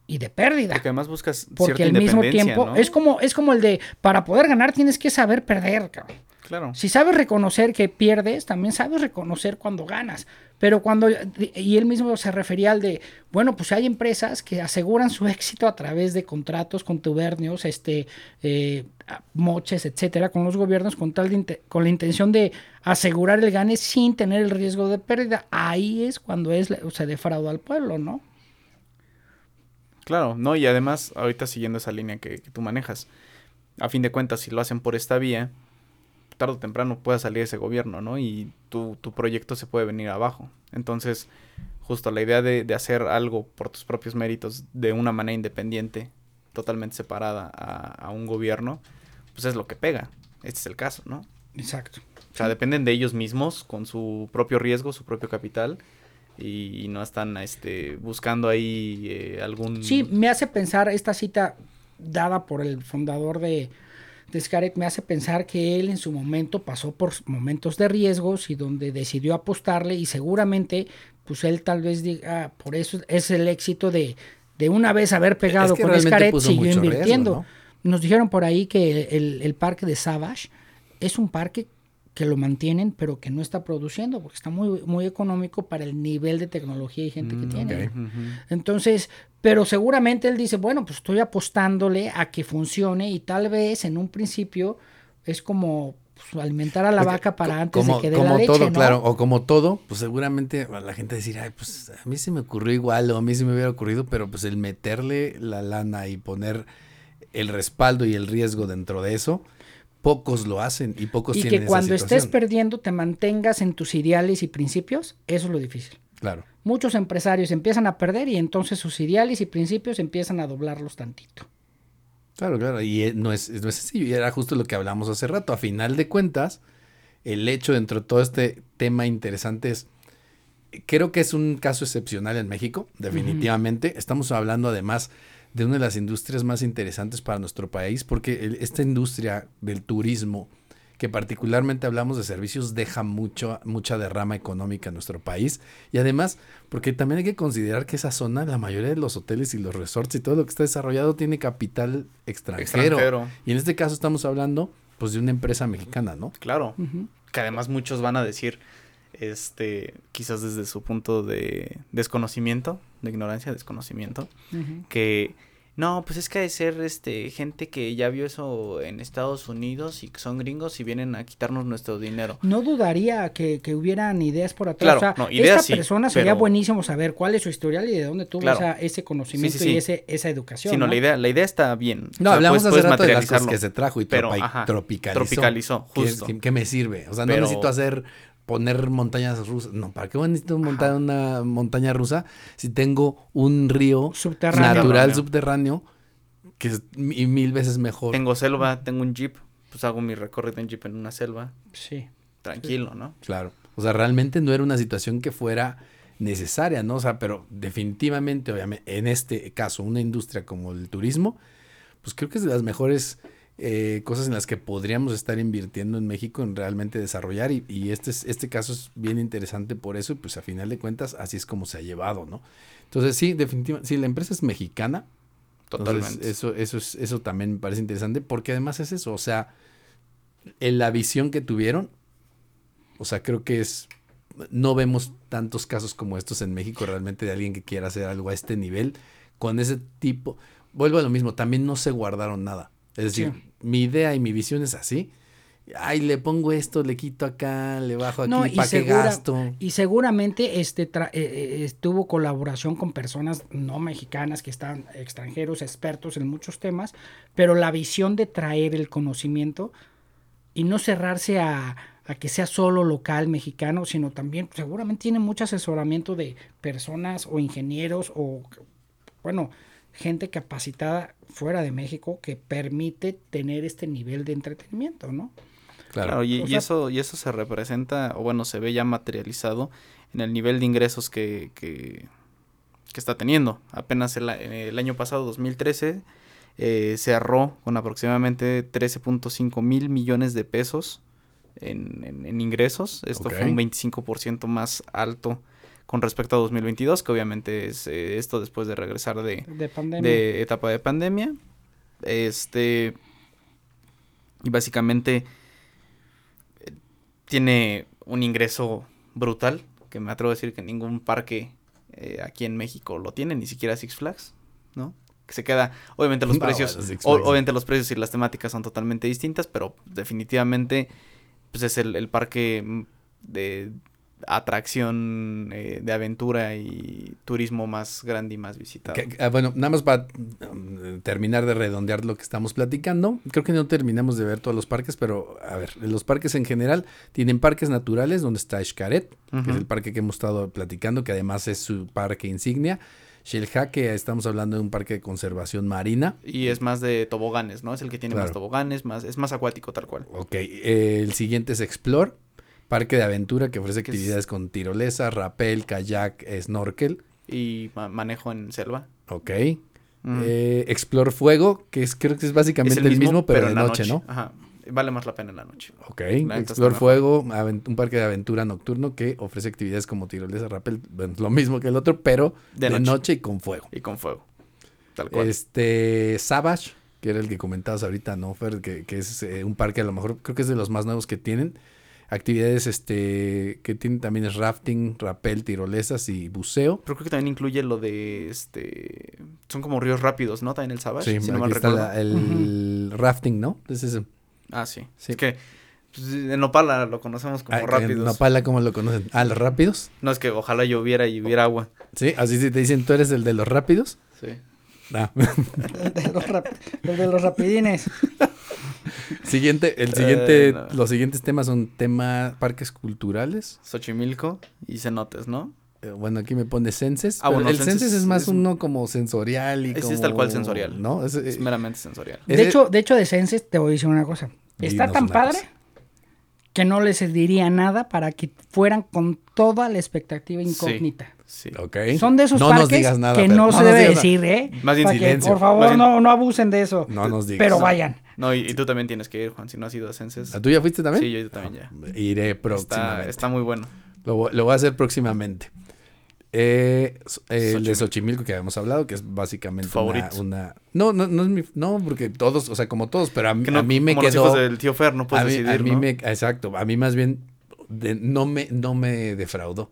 y de pérdida. Porque además buscas Porque cierta al mismo tiempo ¿no? es como es como el de para poder ganar tienes que saber perder, cabrón. Claro. Si sabes reconocer que pierdes, también sabes reconocer cuando ganas. Pero cuando, y él mismo se refería al de, bueno, pues hay empresas que aseguran su éxito a través de contratos contubernios, este, eh, moches, etcétera, con los gobiernos con, tal de con la intención de asegurar el gane sin tener el riesgo de pérdida. Ahí es cuando es, la- se defrauda al pueblo, ¿no? Claro, no, y además, ahorita siguiendo esa línea que, que tú manejas, a fin de cuentas, si lo hacen por esta vía, tarde o temprano pueda salir ese gobierno, ¿no? Y tu, tu proyecto se puede venir abajo. Entonces, justo la idea de, de hacer algo por tus propios méritos de una manera independiente, totalmente separada a, a un gobierno, pues es lo que pega. este es el caso, ¿no? Exacto. O sea, dependen de ellos mismos con su propio riesgo, su propio capital y, y no están este, buscando ahí eh, algún... Sí, me hace pensar esta cita dada por el fundador de, de Scaret, me hace pensar que él en su momento pasó por momentos de riesgos y donde decidió apostarle y seguramente pues él tal vez diga, ah, por eso es el éxito de, de una vez haber pegado que con siguió invirtiendo. riesgo, Nos dijeron por ahí que el, el parque de Savage es un parque que lo mantienen, pero que no está produciendo, porque está muy, muy económico para el nivel de tecnología y gente que Mm, tiene. Entonces, pero seguramente él dice, bueno, pues estoy apostándole a que funcione y tal vez en un principio es como pues, alimentar a la Porque vaca para antes como, de que dé como la leche, todo, ¿no? claro, o como todo, pues seguramente la gente decir, ay, pues a mí se me ocurrió igual o a mí se me hubiera ocurrido, pero pues el meterle la lana y poner el respaldo y el riesgo dentro de eso, pocos lo hacen y pocos Y tienen que esa cuando estés perdiendo te mantengas en tus ideales y principios, eso es lo difícil. Claro. Muchos empresarios empiezan a perder y entonces sus ideales y principios empiezan a doblarlos tantito. Claro, claro, y eh, no es, no es sencillo, y era justo lo que hablamos hace rato. A final de cuentas, el hecho dentro de todo este tema interesante es, creo que es un caso excepcional en México, definitivamente. Estamos hablando además de una de las industrias más interesantes para nuestro país, porque el- esta industria del turismo, que particularmente hablamos de servicios, deja mucho, mucha derrama económica en nuestro país. Y además, porque también hay que considerar que esa zona, la mayoría de los hoteles y los resorts y todo lo que está desarrollado tiene capital extranjero. Extranjero. Y en este caso estamos hablando pues de una empresa mexicana, ¿no? Claro. Que además muchos van a decir, este, quizás desde su punto de desconocimiento, de ignorancia, desconocimiento, que no, pues es que ha de ser este gente que ya vio eso en Estados Unidos y que son gringos y vienen a quitarnos nuestro dinero. No dudaría que, que hubieran ideas por atrás. Claro, o sea, no, ideas esta sí, persona sería pero- buenísimo saber cuál es su historial y de dónde tuvo Claro. esa- ese conocimiento Sí, sí, sí. y ese, esa educación. Sí, no, ¿no? la idea, la idea está bien. No, O sea, hablamos puedes- hace puedes rato de las cosas que se trajo y Pero, tropa- ajá, tropicalizó. tropicalizó, ¿Qué, justo. qué- qué me sirve? O sea, no necesito hacer, poner montañas rusas. No, ¿para qué necesito montar Ajá. una montaña rusa si tengo un río Subterráneo. natural Subterráneo. subterráneo que es mi- mil veces mejor? Tengo selva, tengo un jeep, pues hago mi recorrido en jeep en una selva, Sí. tranquilo, ¿no? Claro. O sea, realmente no era una situación que fuera necesaria, ¿no? O sea, pero definitivamente, obviamente, en este caso, una industria como el turismo, pues creo que es de las mejores eh, cosas en las que podríamos estar invirtiendo en México en realmente desarrollar y, y este, es- este caso es bien interesante por eso y pues a final de cuentas así es como se ha llevado, ¿no? Entonces sí, definitivamente, sí, la empresa es mexicana, Totalmente. eso, eso, es, eso también me parece interesante porque además es eso, o sea, en la visión que tuvieron, o sea, creo que es, no vemos tantos casos como estos en México realmente de alguien que quiera hacer algo a este nivel, con ese tipo, vuelvo a lo mismo, también no se guardaron nada. Es decir, mi idea y mi visión es así. Ay, le pongo esto, le quito acá, le bajo aquí, No, ¿para qué gasto? Y seguramente este tra- eh, eh, tuvo colaboración con personas no mexicanas que están extranjeros, expertos en muchos temas, pero la visión de traer el conocimiento y no cerrarse a, a que sea solo local mexicano, sino también seguramente tiene mucho asesoramiento de personas o ingenieros o, bueno, gente capacitada fuera de México que permite tener este nivel de entretenimiento, ¿no? Claro, y, O y sea- eso, y eso se representa, o bueno, se ve ya materializado en el nivel de ingresos que, que, que está teniendo. Apenas el, año pasado, 2013, eh, cerró con aproximadamente 13.5 mil millones de pesos en, en- en ingresos. Esto fue un 25% más alto con respecto a 2022, que obviamente es eh, esto después de regresar de, De pandemia. de etapa de pandemia. Este. Y básicamente eh, tiene un ingreso brutal, que me atrevo a decir que ningún parque eh, aquí en México lo tiene, ni siquiera Six Flags, ¿no? Que se queda, obviamente los No, precios, o- obviamente los precios y las temáticas son totalmente distintas, pero definitivamente pues es el, el parque mm, de atracción eh, de aventura y turismo más grande y más visitado. Que- que- ah, bueno, nada más para um, terminar de redondear lo que estamos platicando. Creo que no terminamos de ver todos los parques, pero a ver, los parques en general tienen parques naturales donde está Xcaret, que es el parque que hemos estado platicando, que además es su parque insignia. Shelljaque, estamos hablando de un parque de conservación marina. Y es más de toboganes, ¿no? Es el que tiene más toboganes, más, es más acuático tal cual. Ok, eh, el siguiente es Explore, parque de aventura que ofrece Que es- actividades con tirolesa, rappel, kayak, snorkel. Y ma- manejo en selva. Ok. Mm. Eh, Explore Fuego, que es, creo que es básicamente Es el, mismo, pero, de en la noche, ¿no? Ajá. Vale más la pena en la noche. Ok. está Explore. Fuego, un parque de aventura nocturno que ofrece actividades como tirolesa, rappel, bueno, lo mismo que el otro, pero de, De noche. noche. y con fuego. Y con fuego. Tal cual. Este, Savage, que era el que comentabas ahorita, ¿no, Fer? Que, que es eh, un parque, a lo mejor, creo que es de los más nuevos que tienen. Actividades, este, que tienen también es rafting, rappel, tirolesas y buceo. Pero creo que también incluye lo de este. Son como ríos rápidos, ¿no? También el Savage. Sí, si no mal está recuerdo. la- el rafting, ¿no? Entonces, ese. Ah, sí. Sí. Es que pues, en Nopala lo conocemos como Ah, en rápidos. Nopala, ¿cómo lo conocen? Ah, los rápidos. No es que ojalá lloviera y hubiera agua. Sí, así sí te dicen, tú eres el de los rápidos. Sí. Ah. *laughs* El de los, rap- el de los rapidines. *laughs* Siguiente, el siguiente, Eh, no. los siguientes temas son tema parques culturales. Xochimilco y cenotes, ¿no? Eh, Bueno, aquí me pone senses. Ah, bueno, el Senses senses es más es- uno como sensorial y como... es tal cual sensorial. ¿No? Es, Es eh, meramente sensorial. De Ese- hecho, de hecho, de Senses te voy a decir una cosa. Está tan padre cosa. Que no les diría nada para que fueran con toda la expectativa incógnita. Sí. Ok. Son de esos no nos parques digas nada, que no, se debe nada. decir, ¿eh? Más bien Para que, silencio. por favor, bien- no, no abusen de eso. No nos digas. Pero No. vayan. No, y, y tú también tienes que ir, Juan, si no has ido a Censes. ¿Ah, ¿Tú ya fuiste también? Sí, yo también ya. Iré Está, próximamente. está muy bueno. Lo, lo voy a hacer próximamente. Eh, eh, el de Xochimilco. Que habíamos hablado, que es básicamente una, No, no, no es mi... No, porque todos, o sea, como todos, pero a, mí- Que no, a mí me como los quedó... hijos del tío Fer, no puedes a mí, decidir, a mí ¿no? me... Exacto, a mí más bien de- no, me, no me defraudó.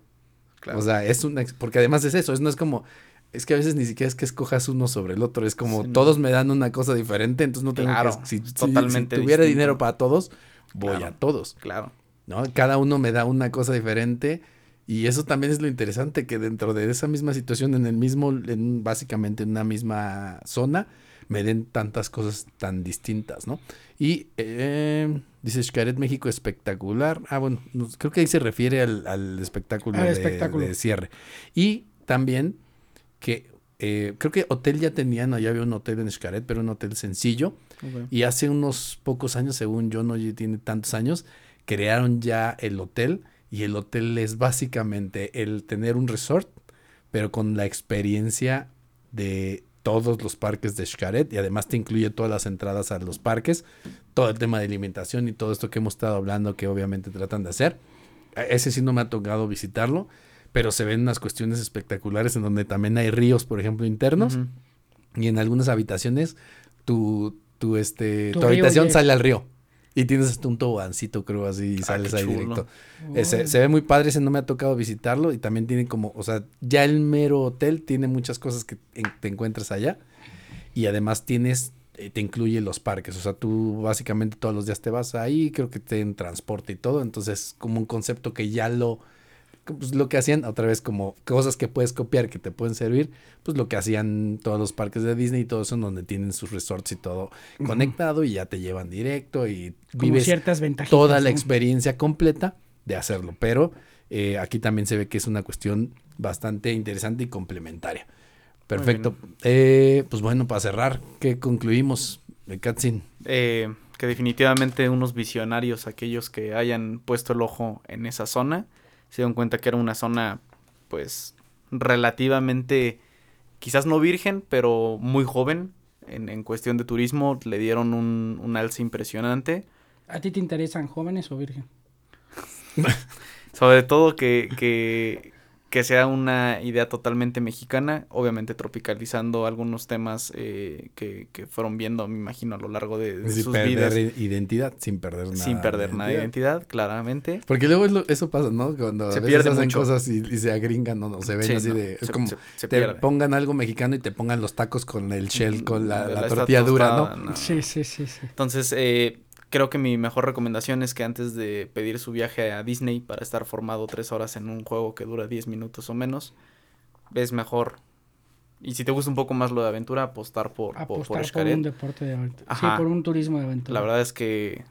Claro. O sea, es una... Porque además es eso, es, no es como... Es que a veces ni siquiera es que escojas uno sobre el otro, es como Sí, no. todos me dan una cosa diferente, entonces no tengo Claro, que... Si, totalmente si tuviera distinto. dinero para todos, voy Claro. a todos. Claro. ¿no? Cada uno me da una cosa diferente y eso también es lo interesante, que dentro de esa misma situación, en el mismo, en, básicamente en una misma zona, me den tantas cosas tan distintas, ¿no? Y eh, dice Xcaret México espectacular. Ah, bueno, creo que ahí se refiere al, al espectáculo, Al de, espectáculo. de cierre. Y también que eh, creo que hotel ya tenían, ya había un hotel en Xcaret, pero un hotel sencillo. Y hace unos pocos años, según yo, no tiene tantos años, crearon ya el hotel. Y el hotel es básicamente el tener un resort, pero con la experiencia de todos los parques de Xcaret. Y además te incluye todas las entradas a los parques, todo el tema de alimentación y todo esto que hemos estado hablando que obviamente tratan de hacer. A Ese sí no me ha tocado visitarlo, pero se ven unas cuestiones espectaculares en donde también hay ríos, por ejemplo, internos. Y en algunas habitaciones, tu, tu, este, Tu habitación sale al río. Y tienes hasta un tobogancito, creo, así, y Ah, sales ahí directo. Se, se ve muy padre, ese no me ha tocado visitarlo. Y también tiene como, o sea, ya el mero hotel tiene muchas cosas que en- te encuentras allá. Y además tienes, eh, te incluye los parques. O sea, tú básicamente todos los días te vas ahí, creo que te en transporte y todo. Entonces, como un concepto que ya lo, pues lo que hacían, otra vez como cosas que puedes copiar que te pueden servir, pues lo que hacían todos los parques de Disney y todo eso, en donde tienen sus resorts y todo conectado y ya te llevan directo y Como vives ciertas ventajas. toda la experiencia completa de hacerlo. Pero eh, aquí también se ve que es una cuestión bastante interesante y complementaria. Perfecto. Eh, pues bueno, para cerrar, ¿qué concluimos de Katsin? Eh, que definitivamente unos visionarios, aquellos que hayan puesto el ojo en esa zona, se dieron cuenta que era una zona, pues, relativamente, quizás no virgen, pero muy joven en, en cuestión de turismo. Le dieron un, un alce impresionante. ¿A ti te interesan jóvenes o virgen? *laughs* Sobre todo que, que, que sea una idea totalmente mexicana, obviamente tropicalizando algunos temas eh, que, que fueron viendo, me imagino, a lo largo de, de Sin sus perder vidas. identidad, sin perder nada. Sin perder nada de identidad, claramente. Porque luego es lo- eso pasa, ¿no? Cuando Se a veces pierde hacen mucho. cosas y, y se agringan, no, no, se ven Sí, así no, de... Es se- como se- se te pierde. pongan algo mexicano y te pongan los tacos con el shell, con la, Mm, la tortilla dura, no. Sí, sí, sí, sí. Entonces, eh, creo que mi mejor recomendación es que antes de pedir su viaje a Disney para estar formado tres horas en un juego que dura 10 minutos o menos, es mejor. Y si te gusta un poco más lo de aventura, apostar por, por, por Apostar por Xcaret. un deporte de aventura. Sí, por un turismo de aventura. La verdad es que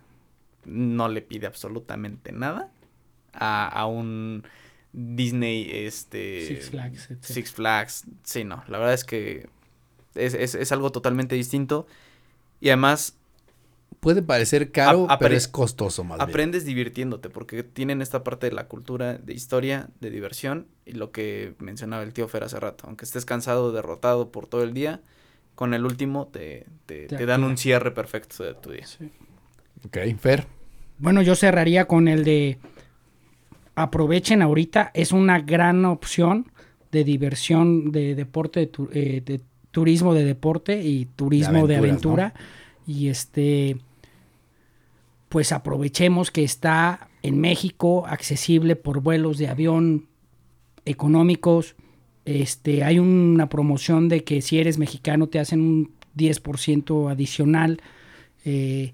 no le pide absolutamente nada a, a un Disney, este... Six Flags, etcétera. Six Flags. Sí, no, la verdad es que es, es- es algo totalmente distinto. Y además Puede parecer caro, A- pero es costoso más bien. aprendes divirtiéndote porque tienen esta parte de la cultura, de historia, de diversión y lo que mencionaba el tío Fer hace rato. Aunque estés cansado, derrotado por todo el día, con el último te, te, Te te dan un cierre perfecto de tu día. Ok, Fer. Bueno, yo cerraría con el de aprovechen ahorita, es una gran opción de diversión, de deporte, de, tu- eh, de turismo de deporte y turismo de aventura. Y este, pues aprovechemos que está en México accesible por vuelos de avión económicos. Este, hay una promoción de que si eres mexicano te hacen un 10% adicional. Eh,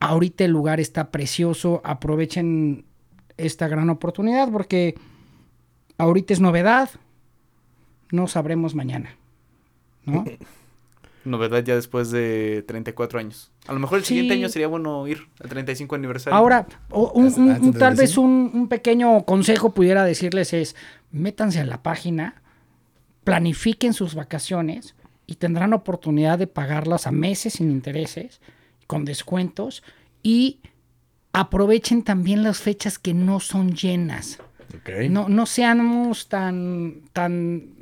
ahorita el lugar está precioso, aprovechen esta gran oportunidad porque ahorita es novedad, no sabremos mañana, ¿no? *laughs* Novedad ya después de 34 años. A lo mejor el siguiente año sería bueno ir al 35 aniversario. Ahora, un- tal vez un, un pequeño consejo pudiera decirles es, métanse a la página, planifiquen sus vacaciones y tendrán oportunidad de pagarlas a meses sin intereses, con descuentos y aprovechen también las fechas que no son llenas. Ok. No, no seamos tan, tan,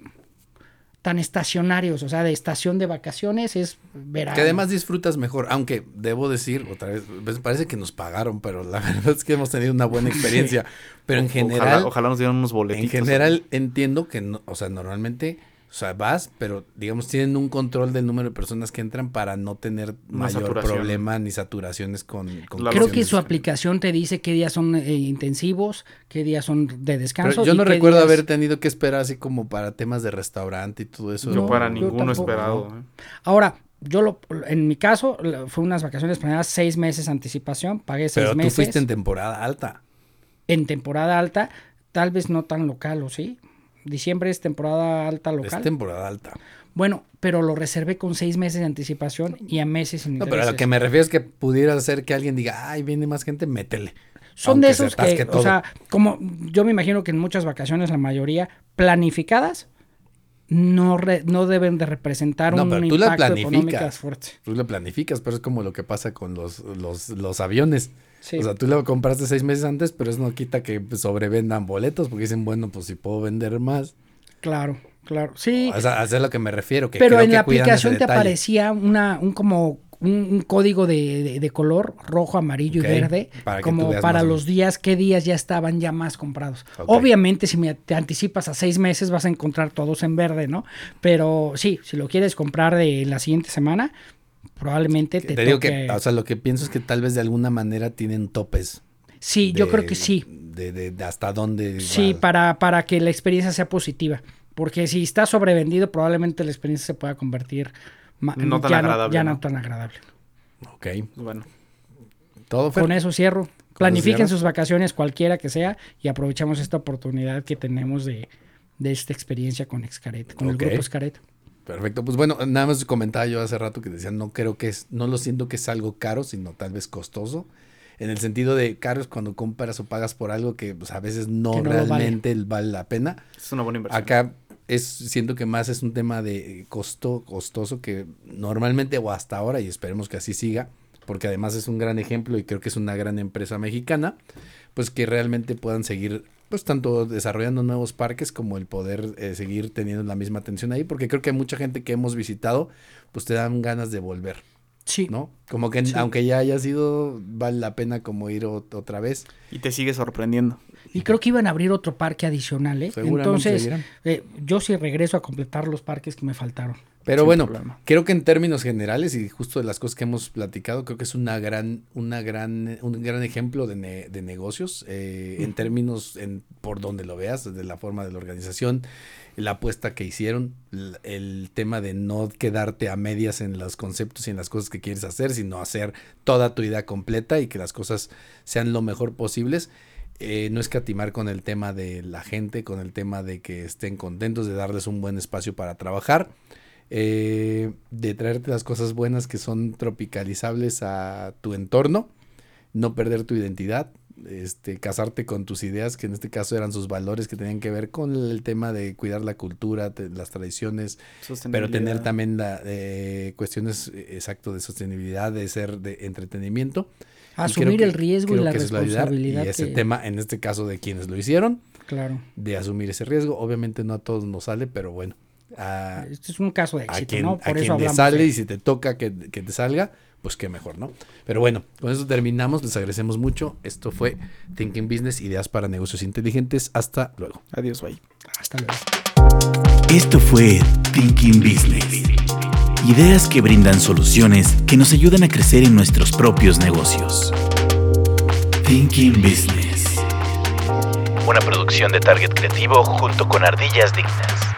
tan estacionarios, o sea, de estación de vacaciones es verano. Que además disfrutas mejor, aunque debo decir otra vez, pues, parece que nos pagaron, pero la *laughs* verdad es que hemos tenido una buena experiencia. Pero en general, Ojalá, ojalá nos dieran unos boletitos. en general entiendo que, no, o sea, normalmente, o sea, vas, pero digamos tienen un control del número de personas que entran para no tener Una mayor saturación. problema ni saturaciones con, con. Creo que su aplicación te dice qué días son eh, intensivos, qué días son de Pero descanso. yo y no qué recuerdo días- haber tenido que esperar así como para temas de restaurante y todo eso. Yo No, para ninguno esperado. ¿eh? Ahora, yo lo, en mi caso, fue unas vacaciones planeadas seis meses anticipación, pagué seis Pero tú meses fuiste en temporada alta. en temporada alta, tal vez no tan local, ¿o sí? Diciembre es temporada alta local. Es temporada alta. Bueno, pero lo reservé con seis meses de anticipación y a meses sin No, pero a lo que me refiero es que pudiera ser que alguien diga, ay, viene más gente, métele. Son Aunque de se esos que, o sea, como yo me imagino que en muchas vacaciones, la mayoría planificadas, no, re- no deben de representar No, un pero tú la impacto económico planificas. fuerte. Tú lo planificas, pero es como lo que pasa con los, los, los aviones. Sí. O sea, tú lo compraste seis meses antes, pero eso no quita que sobrevendan boletos, porque dicen, bueno, pues si puedo vender más. claro, claro. Sí, O sea, a eso es lo que me refiero. Que pero creo en que la aplicación te aparecía una, un como un, un código de, de- de color rojo, amarillo y verde, para como para los días, qué días ya estaban ya más comprados. Obviamente, si me- te anticipas a seis meses, vas a encontrar todos en verde, ¿no? Pero sí, si lo quieres comprar de la siguiente semana, probablemente te, Te, digo toque- que, o sea, lo que pienso es que tal vez de alguna manera tienen topes. Sí, yo creo que sí. De, de- de hasta dónde. Sí, va. para, para que la experiencia sea positiva. Porque si está sobrevendido, probablemente la experiencia se pueda convertir No tan ya agradable, ya ¿no? no tan agradable. Ok. Bueno, Todo Fer? Con eso cierro. Planifiquen sus vacaciones, cualquiera que sea, y aprovechamos esta oportunidad que tenemos de, de esta experiencia con Xcaret, con el grupo Xcaret. Perfecto, pues bueno, nada más comentaba yo hace rato que decía, no creo que es, no lo siento que es algo caro, sino tal vez costoso. En el sentido de caro es cuando compras o pagas por algo que pues, a veces no, realmente vale. la pena. es una buena inversión. Acá es, siento que más es un tema de costo, costoso que normalmente o hasta ahora, y esperemos que así siga, porque además es un gran ejemplo y creo que es una gran empresa mexicana, pues que realmente puedan seguir, pues tanto desarrollando nuevos parques como el poder eh, seguir teniendo la misma atención ahí, porque creo que hay mucha gente que hemos visitado, pues te dan ganas de volver, Sí. ¿no? Como que aunque ya haya sido, vale la pena como ir ot- otra vez. Y te sigue sorprendiendo. Y creo que iban a abrir otro parque adicional, ¿eh? Entonces, eh, yo sí regreso a completar los parques que me faltaron. Pero Sin bueno, problema. creo que en términos generales y justo de las cosas que hemos platicado, creo que es una gran, una gran, un gran ejemplo de, ne- de negocios eh, en términos, en, por donde lo veas, desde la forma de la organización, la apuesta que hicieron, el tema de no quedarte a medias en los conceptos y en las cosas que quieres hacer, sino hacer toda tu idea completa y que las cosas sean lo mejor posibles. Eh, no escatimar con el tema de la gente, con el tema de que estén contentos, de darles un buen espacio para trabajar eh, de traerte las cosas buenas que son tropicalizables a tu entorno, no perder tu identidad, este, casarte con tus ideas, que en este caso eran sus valores que tenían que ver con el tema de cuidar la cultura, te- las tradiciones, pero tener también la, eh, cuestiones eh, exacto de sostenibilidad, de ser de entretenimiento. Asumir que- el riesgo y la es responsabilidad. Y ese que- tema, en este caso de quienes lo hicieron, Claro. de asumir ese riesgo. Obviamente no a todos nos sale, pero bueno, a, Este es un caso de a éxito, quien, ¿no? a Por quien eso le hablamos sale de- y si te toca que, que te salga, pues qué mejor, ¿no? Pero bueno, con eso terminamos. Les agradecemos mucho. Esto fue Thinking Business, ideas para negocios inteligentes. Hasta luego. Adiós, bye. Hasta luego. Esto fue Thinking Business. Ideas que brindan soluciones que nos ayudan a crecer en nuestros propios negocios. Thinking Business. Una producción de Target Creativo junto con Ardillas Dignas.